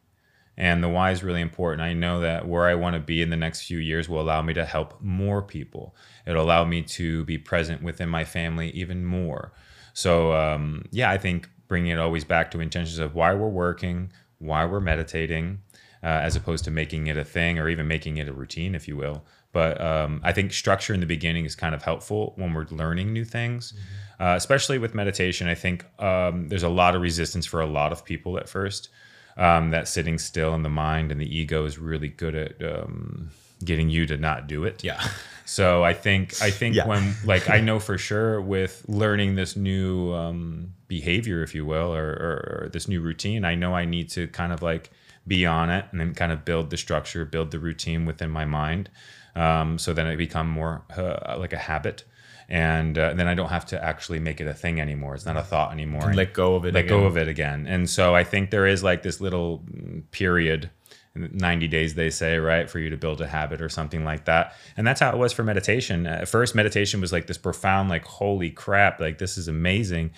And the why is really important. I know that where I want to be in the next few years will allow me to help more people. It'll allow me to be present within my family even more. So, um, yeah, I think bringing it always back to intentions of why we're working, why we're meditating, uh, as opposed to making it a thing or even making it a routine, if you will. But um, I think structure in the beginning is kind of helpful when we're learning new things, uh, especially with meditation. I think um, there's a lot of resistance for a lot of people at first um, that sitting still in the mind and the ego is really good at um, getting you to not do it. Yeah. [laughs] So I think I think Yeah. when like I know for sure with learning this new um, behavior, if you will, or, or, or this new routine, I know I need to kind of like be on it and then kind of build the structure, build the routine within my mind, um, so then it become more uh, like a habit. And uh, then I don't have to actually make it a thing anymore. It's not a thought anymore. Let go of it Let go of it again. And so I think there is like this little mm, period 90 days they say right for you to build a habit or something like that. And that's how it was for meditation. At first meditation was like this profound like holy crap like this is amazing.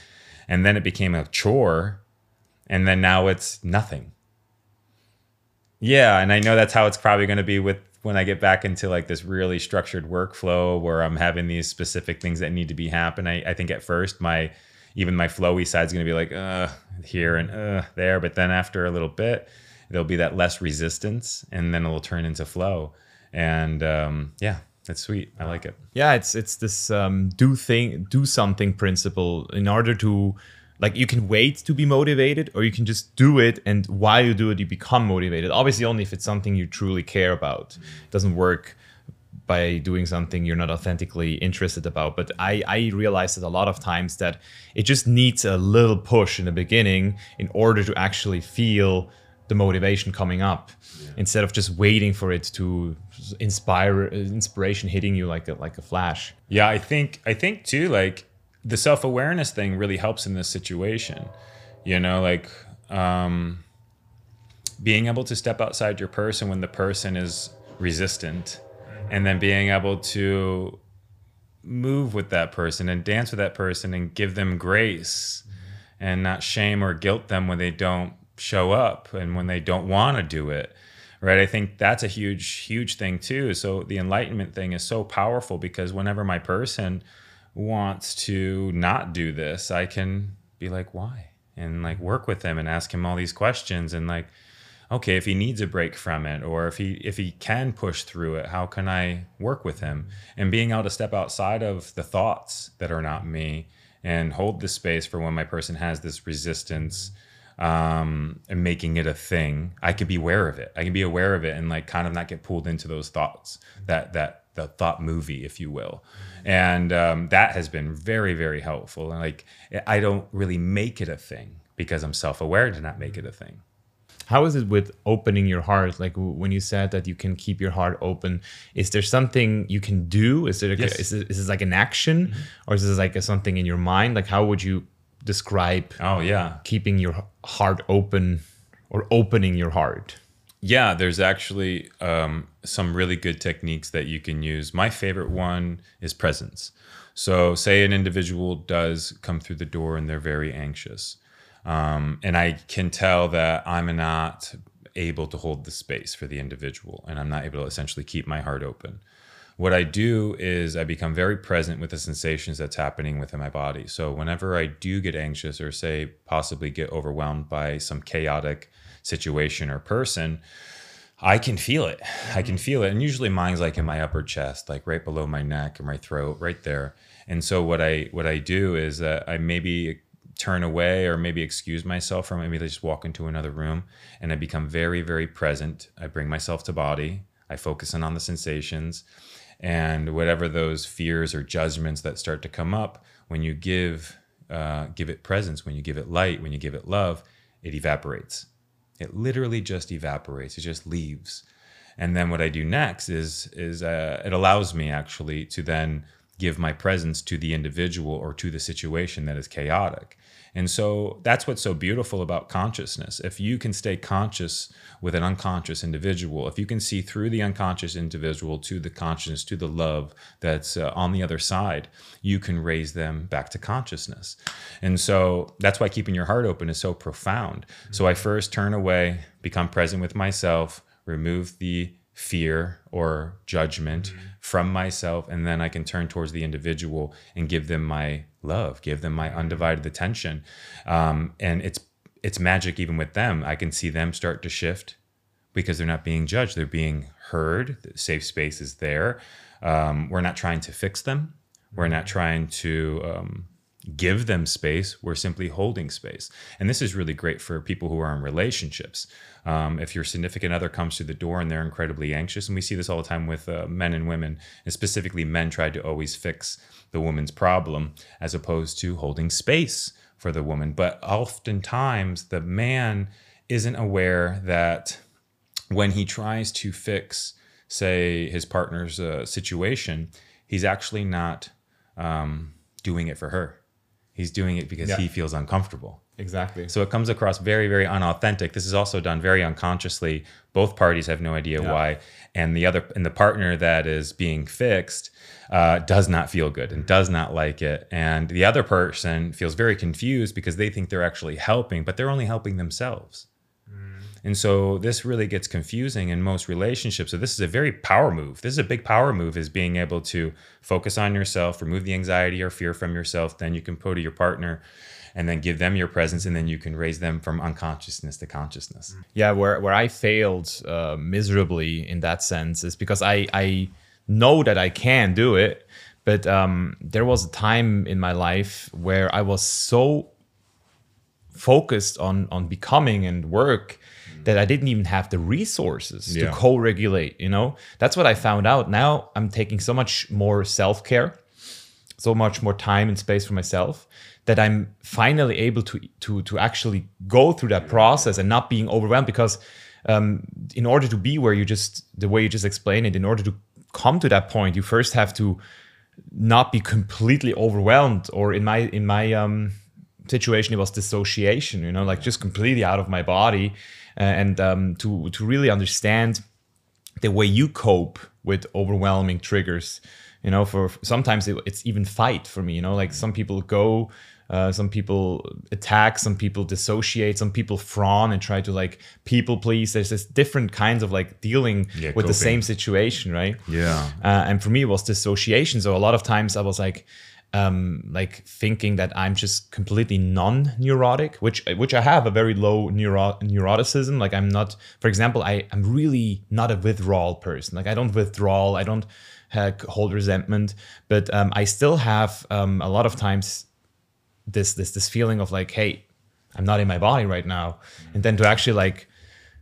And then it became a chore. And then now it's nothing. Yeah and i know that's how it's probably going to be with when i get back into like this really structured workflow where i'm having these specific things that need to be happen. I, I think at first my even my flowy side's going to be like uh here and uh there. But then after a little bit there'll be that less resistance and then it'll turn into flow. And um yeah that's sweet. I like it. Yeah it's it's this um, do thing do something principle in order to like you can wait to be motivated or you can just do it and while you do it you become motivated. Obviously only if it's something you truly care about. It doesn't work by doing something you're not authentically interested about. But i i realized that a lot of times that it just needs a little push in the beginning in order to actually feel the motivation coming up instead of just waiting for it to inspire inspiration hitting you like a like a flash Yeah, I think I think too like the self-awareness thing really helps in this situation. You know, like um being able to step outside your person when the person is resistant and then being able to move with that person and dance with that person and give them grace and not shame or guilt them when they don't show up and when they don't want to do it right? I think that's a huge huge thing too. So the enlightenment thing is so powerful because whenever my person wants to not do this i can be like why? And like work with him and ask him all these questions and like okay if he needs a break from it or if he if he can push through it how can i work with him? And being able to step outside of the thoughts that are not me and hold the space for when my person has this resistance um, and making it a thing i can be aware of it. I can be aware of it and like kind of not get pulled into those thoughts that that the thought movie if you will. And um, that has been very very helpful. And like i don't really make it a thing because i'm self-aware to not make it a thing. How is it with opening your heart? Like when you said that you can keep your heart open is there something you can do? Is there like Yes. is, it, is this like an action? Or is this like a, something in your mind? Like how would you describe oh yeah keeping your heart open or opening your heart Yeah, there's actually um, some really good techniques that you can use. My favorite one is presence. So, say an individual does come through the door and they're very anxious, um, and I can tell that I'm not able to hold the space for the individual, and I'm not able to essentially keep my heart open. What I do is I become very present with the sensations that's happening within my body. So whenever I do get anxious or say possibly get overwhelmed by some chaotic situation or person, I can feel it. I can mm-hmm. feel it. And usually mine's like in my upper chest, like right below my neck or my throat, right there. And so what I what I do is that I maybe turn away or maybe excuse myself from. Maybe I just walk into another room and I become very, very present. I bring myself to body. I focus in on the sensations and whatever those fears or judgments that start to come up when you give uh, give it presence, when you give it light, when you give it love, it evaporates. It literally just evaporates. It just leaves. And then what I do next is is uh, it allows me actually to then give my presence to the individual or to the situation that is chaotic. And so that's what's so beautiful about consciousness. If you can stay conscious with an unconscious individual, if you can see through the unconscious individual to the consciousness, to the love that's uh, on the other side, you can raise them back to consciousness. And so that's why keeping your heart open is so profound. So I first turn away, become present with myself, remove the fear or judgment from myself and then i can turn towards the individual and give them my love give them my undivided attention. Um, and it's it's magic even with them. I can see them start to shift because they're not being judged. They're being heard. The safe space is there. Um, we're not trying to fix them. We're not trying to um, give them space. We're simply holding space. And this is really great for people who are in relationships. Um, if your significant other comes through the door and they're incredibly anxious, and we see this all the time with uh, men and women, and specifically men try to always fix the woman's problem as opposed to holding space for the woman. But oftentimes the man isn't aware that when he tries to fix, say, his partner's uh, situation, he's actually not um, doing it for her. He's doing it because Yeah. he feels uncomfortable. exactly So it comes across very, very unauthentic. This is also done very unconsciously. Both parties have no idea Yeah. why, and the other and the partner that is being fixed uh, does not feel good and does not like it, and the other person feels very confused because they think they're actually helping, but they're only helping themselves. And so this really gets confusing in most relationships. So this is a very power move. This is a big power move is being able to focus on yourself, remove the anxiety or fear from yourself, then you can put to your partner and then give them your presence and then you can raise them from unconsciousness to consciousness. yeah where where i failed uh, miserably in that sense is because i i know that i can do it but um, there was a time in my life where i was so focused on on becoming and work that i didn't even have the resources Yeah. to co-regulate you know that's what i found out now i'm taking so much more self-care so much more time and space for myself that I'm finally able to to to actually go through that process and not being overwhelmed because um, in order to be where you just the way you just explained it in order to come to that point you first have to not be completely overwhelmed or in my in my um, situation, it was dissociation. You know, like just completely out of my body, and um, to to really understand the way you cope with overwhelming triggers. You know, for sometimes it, it's even fight for me. You know, like some people go uh, some people attack, some people dissociate, some people frown and try to like people please. There's this different kinds of like dealing Yeah, with the same situation, right? Yeah. Uh, and for me, it was dissociation. So a lot of times I was like, um, like thinking that I'm just completely non-neurotic, which which I have a very low neuro- neuroticism. Like I'm not, for example, I I'm really not a withdrawal person. Like I don't withdraw, I don't uh, hold resentment, but um, I still have um, a lot of times this this this feeling of like, hey, I'm not in my body right now, and then to actually like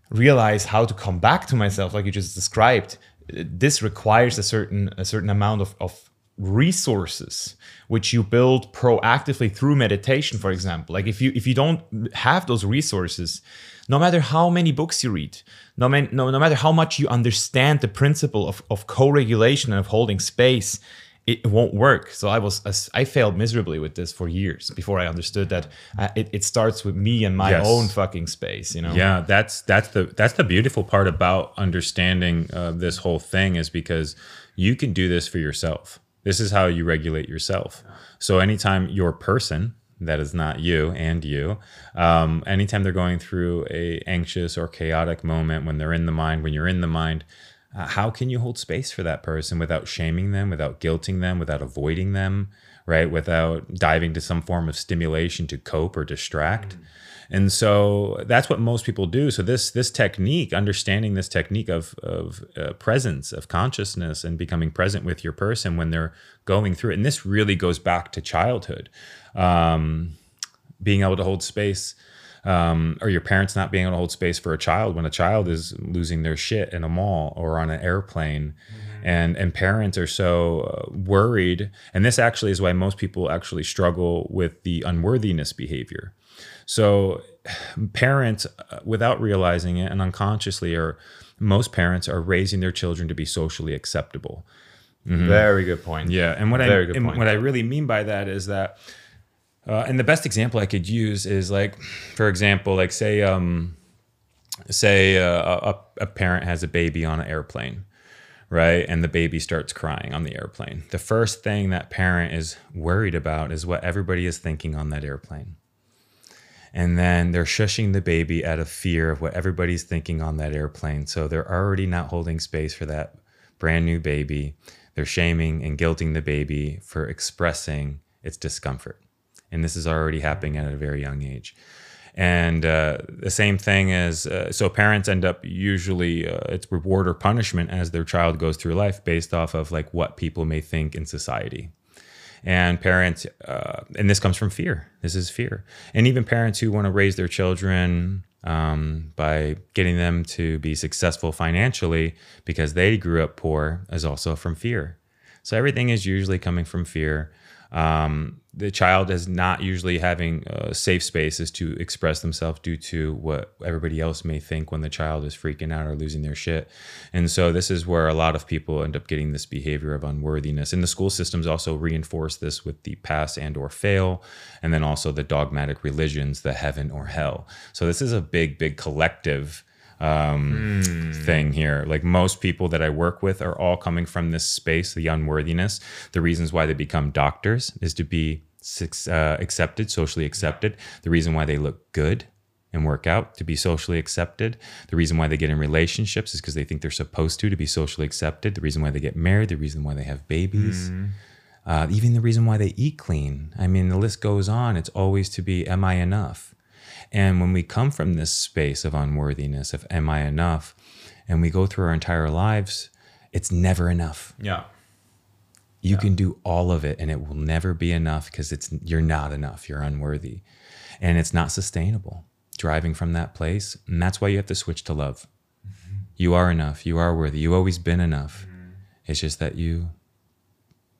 realize how to come back to myself, like you just described, uh, this requires a certain a certain amount of, of resources which you build proactively through meditation for example like if you if you don't have those resources no matter how many books you read no, man, no, no matter how much you understand the principle of, of co-regulation and of holding space it won't work. So I was I failed miserably with this for years before I understood that uh, it, it starts with me and my Yes. own fucking space. You know. Yeah, that's that's the that's the beautiful part about understanding uh, this whole thing is because you can do this for yourself. This is how you regulate yourself. So anytime your person that is not you and you, um, anytime they're going through a anxious or chaotic moment when they're in the mind, when you're in the mind, uh, how can you hold space for that person without shaming them, without guilting them, without avoiding them, right? Without diving to some form of stimulation to cope or distract. And so that's what most people do. So this this technique, understanding this technique of of uh, presence, of consciousness, and becoming present with your person when they're going through it, and this really goes back to childhood, um, being able to hold space, um, or your parents not being able to hold space for a child when a child is losing their shit in a mall or on an airplane. And, and parents are so uh, worried. And this actually is why most people actually struggle with the unworthiness behavior. So, parents, uh, without realizing it and unconsciously, are most parents are raising their children to be socially acceptable. Very good point. Yeah, and what Very I and what I really mean by that is that, uh, and the best example I could use is like, for example, like say, um, say uh, a, a parent has a baby on an airplane, right, and the baby starts crying on the airplane. The first thing that parent is worried about is what everybody is thinking on that airplane. And then they're shushing the baby out of fear of what everybody's thinking on that airplane. So they're already not holding space for that brand new baby. They're shaming and guilting the baby for expressing its discomfort. And this is already happening at a very young age. And uh, the same thing as uh, so parents end up usually uh, it's reward or punishment as their child goes through life based off of like what people may think in society and parents uh, and this comes from fear. This is fear. And even parents who want to raise their children um, by getting them to be successful financially because they grew up poor is also from fear. So everything is usually coming from fear um, the child is not usually having uh, safe spaces to express themselves due to what everybody else may think when the child is freaking out or losing their shit. And so this is where a lot of people end up getting this behavior of unworthiness. And the school systems also reinforce this with the pass and or fail, and then also the dogmatic religions, the heaven or hell. So this is a big, big collective um, thing here. Like most people that I work with are all coming from this space, the unworthiness. The reasons why they become doctors is to be uh, accepted, socially accepted. The reason why they look good and work out to be socially accepted. The reason why they get in relationships is because they think they're supposed to to be socially accepted. The reason why they get married, the reason why they have babies. Uh, even the reason why they eat clean. I mean, the list goes on. It's always to be, am I enough? And when we come from this space of unworthiness, of am I enough, and we go through our entire lives, it's never enough. Yeah. You can do all of it and it will never be enough because it's you're not enough. You're unworthy. And it's not sustainable driving from that place. And that's why you have to switch to love. Mm-hmm. You are enough. You are worthy. You've always been enough. Mm-hmm. It's just that you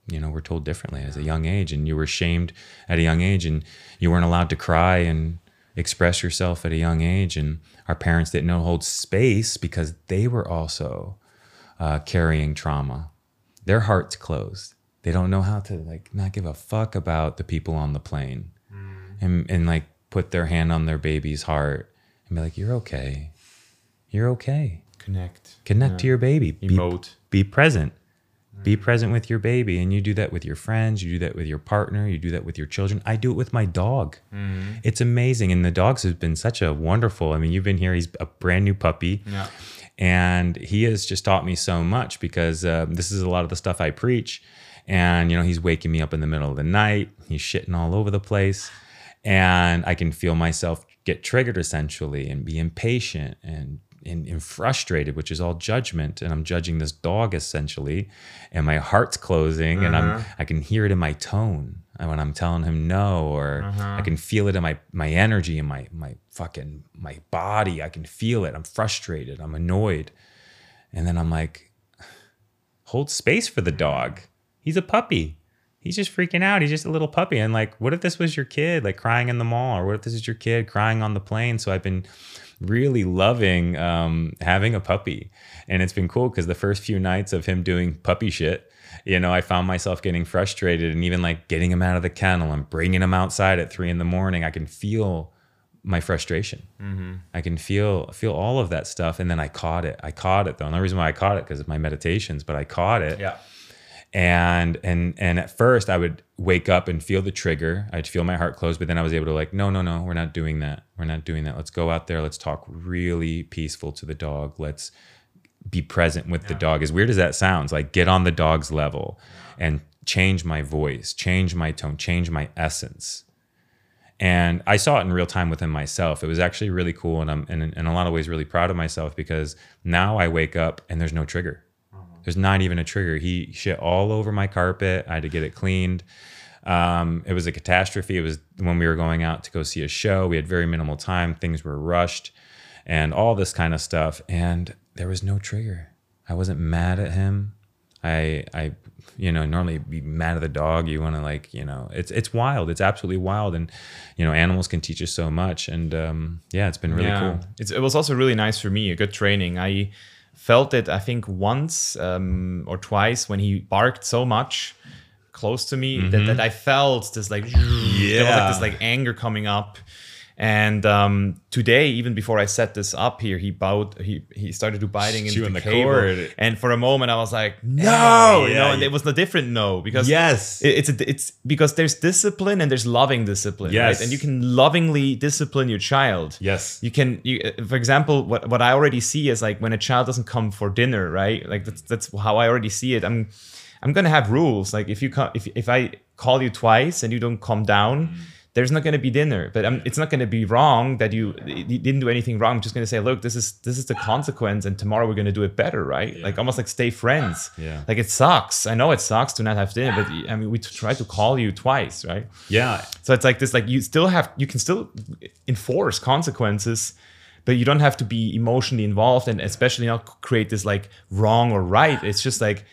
you know were told differently as a young age and you were shamed at a young age and you weren't allowed to cry and express yourself at a young age and our parents didn't know hold space because they were also uh, carrying trauma their hearts closed they don't know how to like not give a fuck about the people on the plane and and like put their hand on their baby's heart and be like, "You're okay. You're okay." Connect. Connect to your baby. Be, Emote. be present. Be present with your baby. And you do that with your friends. You do that with your partner. You do that with your children. I do it with my dog. It's amazing. And the dogs have been such a wonderful. I mean, you've been here. He's a brand new puppy. Yeah. And he has just taught me so much because um, this is a lot of the stuff I preach. And, you know, he's waking me up in the middle of the night. He's shitting all over the place. And I can feel myself get triggered essentially and be impatient and, and, and frustrated, which is all judgment. And I'm judging this dog essentially. And my heart's closing and I'm mm-hmm. I can hear it in my tone uh, when I'm telling him no, or I mm-hmm. can feel it in my my energy and my my fucking my body. I can feel it. I'm frustrated. I'm annoyed. And then I'm like, hold space for the dog. He's a puppy. He's just freaking out. He's just a little puppy. And like, what if this was your kid, like crying in the mall, or what if this is your kid crying on the plane? So I've been really loving um, having a puppy, and it's been cool because the first few nights of him doing puppy shit, you know, I found myself getting frustrated and even like getting him out of the kennel and bringing him outside at three in the morning. I can feel my frustration. I can feel feel all of that stuff, and then I caught it. I caught it though. And the reason why I caught it because of my meditations, but I caught it Yeah. And and and at first i would wake up and feel the trigger. I'd feel my heart close but then i was able to like no no no we're not doing that. We're not doing that. Let's go out there. Let's talk really peaceful to the dog. Let's be present with the dog. As weird as that sounds like get on the dog's level and change my voice change my tone change my essence. And I saw it in real time within myself. It was actually really cool, and I'm in, in a lot of ways really proud of myself because now I wake up and there's no trigger. There's not even a trigger. He shit all over my carpet. I had to get it cleaned. Um, it was a catastrophe. It was when we were going out to go see a show. We had very minimal time. Things were rushed, and all this kind of stuff. And there was no trigger. I wasn't mad at him. I, I, you know, normally be mad at the dog. You want to like, you know, it's it's wild. It's absolutely wild, and you know, animals can teach us so much. And um, yeah, it's been really yeah. cool. It's, it was also really nice for me, a good training. I felt it, I think, once um, or twice when he barked so much close to me that, that I felt this like, there was like this like anger coming up. And um, today, even before I set this up here, he bowed. He he started to biting into the, the cable, cord. and for a moment I was like, "No!" you know, Yeah, and it was a different no because Yes. it- it's a, it's because there's discipline and there's loving discipline, Yes. right? And you can lovingly discipline your child. Yes. You can, you, for example, what, what I already see is like when a child doesn't come for dinner, right? Like that's that's how I already see it. I'm I'm gonna have rules. Like if you come, if if I call you twice and you don't come down, there's not gonna be dinner. But um, it's not gonna be wrong that you, you didn't do anything wrong. I'm just gonna say, look, this is this is the consequence, and tomorrow we're gonna do it better, right? Like almost like stay friends. Yeah. Like it sucks. I know it sucks to not have dinner, but I mean we try to call you twice, right? Yeah. So it's like this, like you still have, you can still enforce consequences, but you don't have to be emotionally involved and especially not create this like wrong or right. It's just like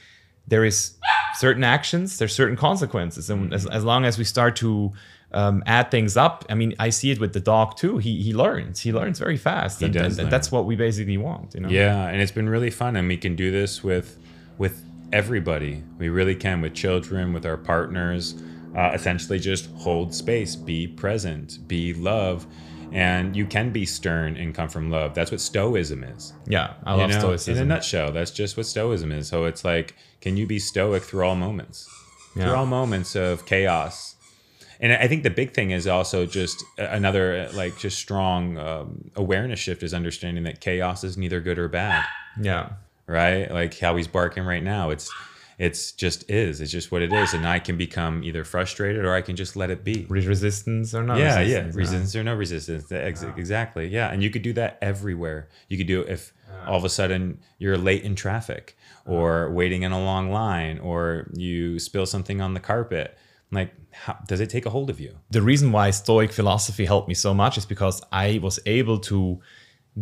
there is certain actions, there's certain consequences, and as, as long as we start to um, add things up, I mean, I see it with the dog too. He he learns, he learns very fast, and, does and- that's what we basically want, you know. Yeah, and it's been really fun, and we can do this with with everybody. We really can with children, with our partners. Uh, essentially, just hold space, be present, be love, and you can be stern and come from love. That's what Stoicism is. yeah. I You love know, stoicism. In a nutshell, that's just what Stoicism is. So it's like, can you be stoic through all moments? Yeah. Through all moments of chaos. And I think the big thing is also just another like just strong um, awareness shift is understanding that chaos is neither good or bad yeah. right? Like how he's barking right now. It's it's just is. It's just what it is. And I can become either frustrated or I can just let it be. Resistance or not? Yeah, yeah. resistance, Resistance or no resistance. Ex- Exactly. Yeah. And you could do that everywhere. You could do it if all of a sudden you're late in traffic or waiting in a long line or you spill something on the carpet. Like, how, does it take a hold of you? the reason why Stoic philosophy helped me so much is because I was able to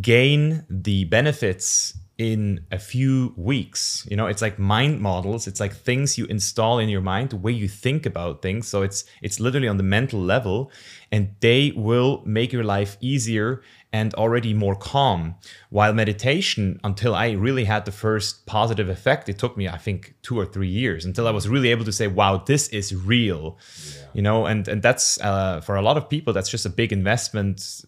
gain the benefits in a few weeks. You know, it's like mind models. It's like things you install in your mind, the way you think about things. So it's it's literally on the mental level, and they will make your life easier and already more calm. While meditation, until I really had the first positive effect, it took me, I think, two or three years until I was really able to say, wow, this is real. Yeah. You know, and, and that's uh, for a lot of people, that's just a big investment,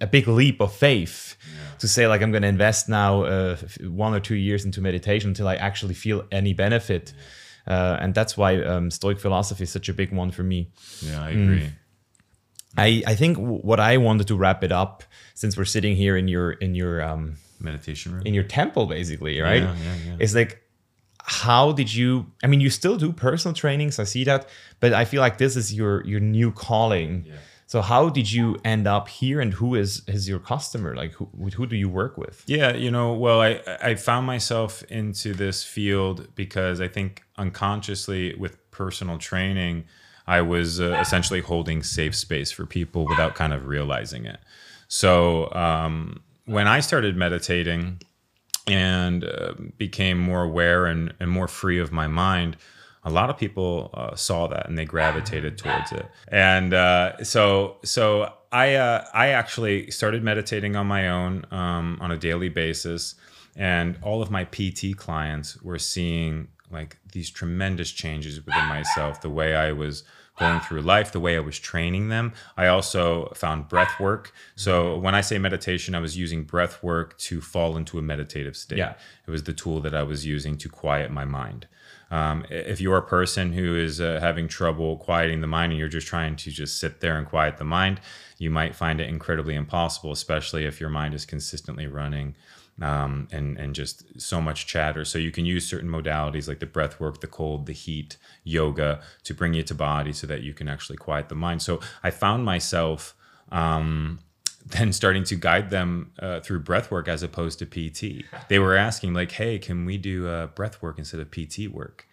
a big leap of faith yeah. to say, like, I'm going to invest now uh, one or two years into meditation until I actually feel any benefit. Yeah. Uh, and that's why um, Stoic philosophy is such a big one for me. Yeah, I agree. Mm. I, I think what I wanted to wrap it up since we're sitting here in your in your um, meditation room? in your temple basically right? Yeah, yeah, yeah. it's like how did you i mean you still do personal trainings i see that but i feel like this is your your new calling. Yeah. so how did you end up here and who is is your customer? Like who, who do you work with? Yeah you know well i i found myself into this field because i think unconsciously with personal training I was uh, essentially holding safe space for people without kind of realizing it. So um, when I started meditating and uh, became more aware and, and more free of my mind, a lot of people uh, saw that and they gravitated towards it. And uh, so, so I, uh, I actually started meditating on my own um, on a daily basis, and all of my PT clients were seeing like these tremendous changes within myself, the way I was going through life, the way I was training them. I also found breath work. So when I say meditation, I was using breath work to fall into a meditative state. Yeah. It was the tool that I was using to quiet my mind. Um, if you're a person who is uh, having trouble quieting the mind and you're just trying to just sit there and quiet the mind, you might find it incredibly impossible, especially if your mind is consistently running um, and and just so much chatter. So you can use certain modalities like the breath work, the cold, the heat, yoga to bring you to body so that you can actually quiet the mind. So I found myself um, [laughs] then starting to guide them uh, through breath work as opposed to PT. They were asking like, "Hey, can we do uh, breath work instead of PT work?"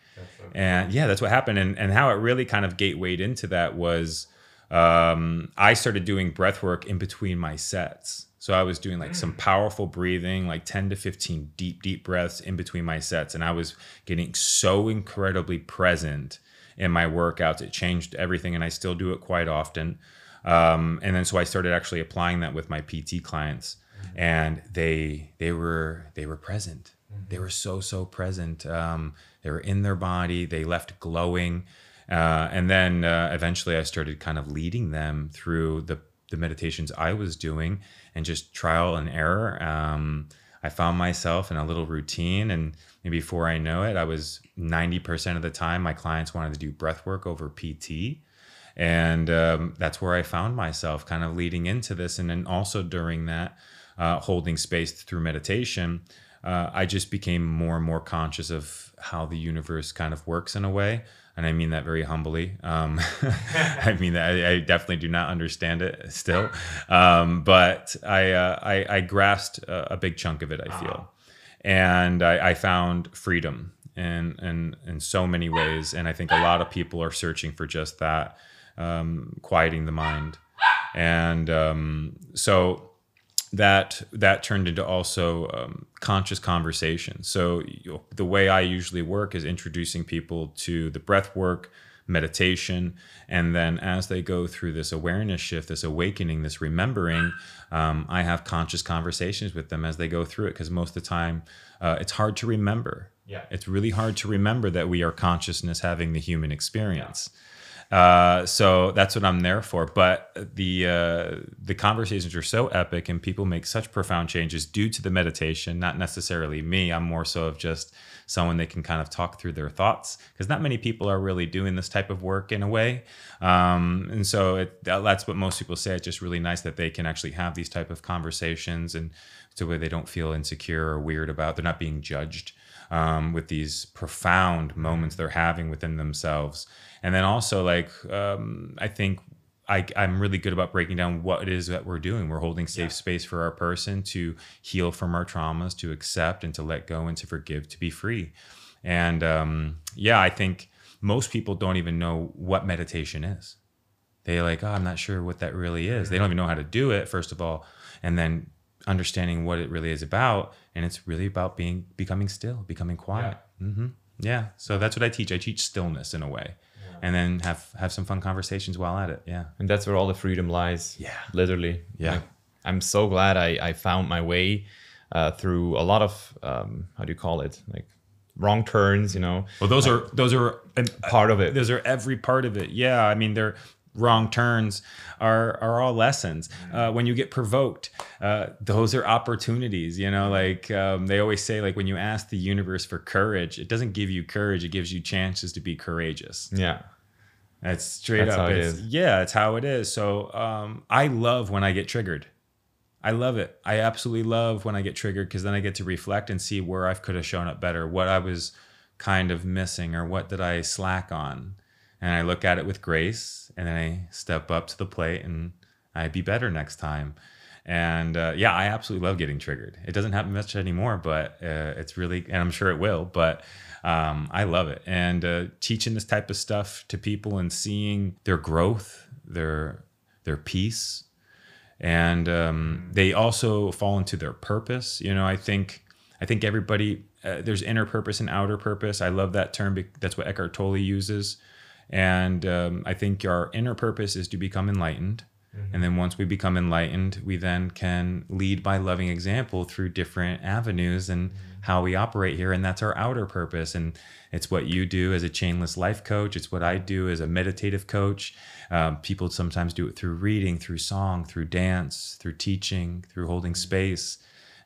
and yeah, that's what happened. And and how it really kind of gatewayed into that was um, I started doing breath work in between my sets. So I was doing like some powerful breathing, like 10 to 15 deep, deep breaths in between my sets. And I was getting so incredibly present in my workouts. It changed everything. And I still do it quite often. Um, and then so I started actually applying that with my PT clients. Mm-hmm. And they they were they were present. Mm-hmm. They were so, so present. Um, they were in their body. They left glowing. Uh, and then uh, eventually I started kind of leading them through the the meditations I was doing and just trial and error. Um, I found myself in a little routine, and before I know it, I was 90% of the time my clients wanted to do breath work over PT. And um, that's where I found myself kind of leading into this. And then also during that, uh, holding space through meditation, uh, I just became more and more conscious of how the universe kind of works in a way and I mean that very humbly. Um, [laughs] I mean that I, I, definitely do not understand it still, um, but I, uh, I, I grasped a, a, big chunk of it. I feel, and I, I found freedom in in in so many ways, and I think a lot of people are searching for just that, um, quieting the mind, and um, so that that turned into also um, conscious conversation. So you know, the way I usually work is introducing people to the breath work, meditation, and then as they go through this awareness shift, this awakening, this remembering, um, I have conscious conversations with them as they go through it because most of the time uh, it's hard to remember. Yeah, it's really hard to remember that we are consciousness having the human experience. Yeah uh, so that's what I'm there for. But the uh, the conversations are so epic, and people make such profound changes due to the meditation. Not necessarily me. I'm more so of just someone they can kind of talk through their thoughts because not many people are really doing this type of work in a way. Um, and so it, that's what most people say. It's just really nice that they can actually have these type of conversations and to where they don't feel insecure or weird about. They're not being judged um, with these profound moments they're having within themselves and then also like um, i think I, i'm really good about breaking down what it is that we're doing. We're holding safe yeah. space for our person to heal from our traumas to accept and to let go and to forgive to be free. And um, yeah i think most people don't even know what meditation is. They like oh i'm not sure what that really is. They don't even know how to do it first of all and then understanding what it really is about and it's really about being becoming still becoming quiet. Yeah, mm-hmm. yeah. so that's what i teach. I teach stillness in a way and then have have some fun conversations while at it. Yeah. And that's where all the freedom lies. Yeah. Literally. Yeah. Like, I'm so glad I, I found my way uh, through a lot of um, how do you call it like wrong turns. You know, Well, those are those are part of it. Those are every part of it. Yeah, I mean they're wrong turns are are all lessons. Uh, when you get provoked, uh, those are opportunities. You know, like um, they always say, like when you ask the universe for courage, it doesn't give you courage; it gives you chances to be courageous. yeah. That's straight That's up. it It's-. Yeah, it's how it is. So um, I love when I get triggered. I love it. I absolutely love when I get triggered because then I get to reflect and see where I could have shown up better, what I was kind of missing, or what did I slack on. And I look at it with grace, and then I step up to the plate and I be better next time. And uh, yeah, I absolutely love getting triggered. It doesn't happen much anymore, but uh, it's really, and I'm sure it will, but um, I love it. And uh, teaching this type of stuff to people and seeing their growth, their their peace, and um, they also fall into their purpose. You know, I think I think everybody uh, there's inner purpose and outer purpose. I love that term. That's what Eckhart Tolle uses, and um, I think our inner purpose is to become enlightened. And then once we become enlightened, we then can lead by loving example through different avenues and how we operate here. And that's our outer purpose. And it's what you do as a chainless life coach. It's what I do as a meditative coach. Um, people sometimes do it through reading, through song, through dance, through teaching, through holding space.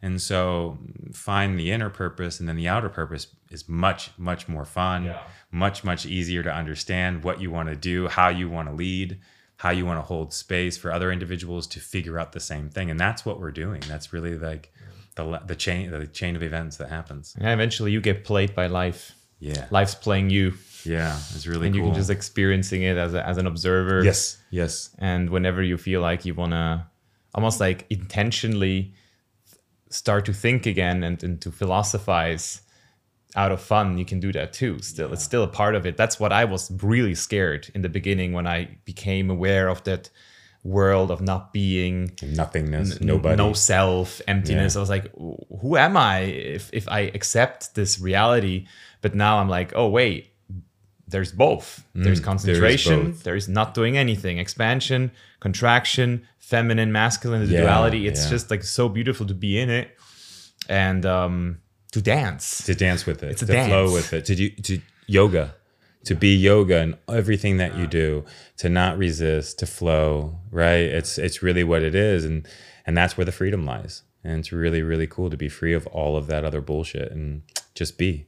And so find the inner purpose and then the outer purpose is much, much more fun, Yeah. much, much easier to understand what you want to do, how you want to lead, how you want to hold space for other individuals to figure out the same thing. And that's what we're doing. That's really like the, the chain, the chain of events that happens. Yeah, eventually you get played by life. Yeah. Life's playing you, Yeah. It's really and cool. you can just experiencing it as, a, as an observer. yes. Yes. And whenever you feel like you want to almost like intentionally start to think again and, and to philosophize out of fun, you can do that too. Still, it's still a part of it. That's what I was really scared in the beginning when I became aware of that world of not being Nothingness. n- Nobody. no self emptiness. Yeah. i was like who am i if, if i accept this reality? But now i'm like oh wait there's both. There's concentration. both. there's not doing anything. Expansion contraction feminine masculine the Yeah, duality. It's yeah. just like so beautiful to be in it. And um to dance. To dance with it, It's a to flow with it, to do to yoga, to be yoga and everything that you do, to not resist, to flow. Right? It's it's really what it is, and and that's where the freedom lies. And it's really really cool to be free of all of that other bullshit and just be,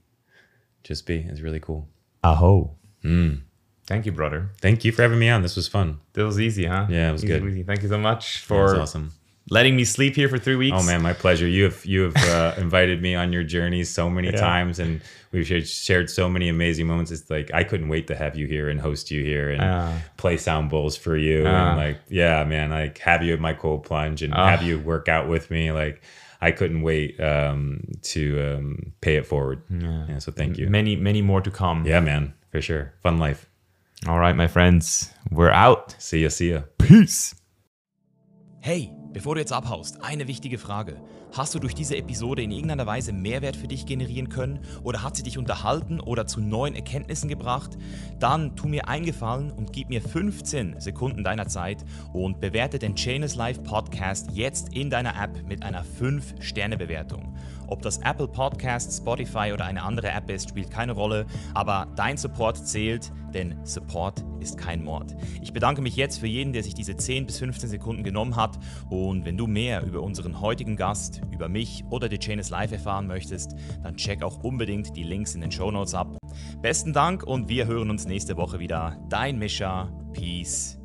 just be. It's really cool. aho mm. thank you brother Thank you for having me on. This was fun. that was easy huh Yeah, it was Easy good. breezy. thank you so much That was for awesome. Letting me sleep here for three weeks Oh man, my pleasure. You have you have uh, [laughs] invited me on your journey so many Yeah. times, and we've shared, shared so many amazing moments. It's like I couldn't wait to have you here and host you here and Ah. play sound bowls for you, Ah. and like yeah, man, like have you at my cold plunge and Ah. have you work out with me. Like I couldn't wait um, to um, pay it forward. Yeah. so thank you. many many more to come Yeah, man, for sure. Fun life. All right, my friends, we're out. See ya. See ya. Peace. Hey, bevor du jetzt abhaust, eine wichtige Frage. Hast du durch diese Episode in irgendeiner Weise Mehrwert für dich generieren können oder hat sie dich unterhalten oder zu neuen Erkenntnissen gebracht? Dann tu mir einen Gefallen und gib mir 15 Sekunden deiner Zeit und bewerte den Chainless Life Podcast jetzt in deiner App mit einer 5-Sterne-Bewertung. Ob das Apple Podcast, Spotify oder eine andere App ist, spielt keine Rolle, aber dein Support zählt, denn Support ist kein Mord. Ich bedanke mich jetzt für jeden, der sich diese 10 bis 15 Sekunden genommen hat und wenn du mehr über unseren heutigen Gast, über mich oder The Chain is Live erfahren möchtest, dann check auch unbedingt die Links in den Show Notes ab. Besten Dank und wir hören uns nächste Woche wieder. Dein Mischa. Peace.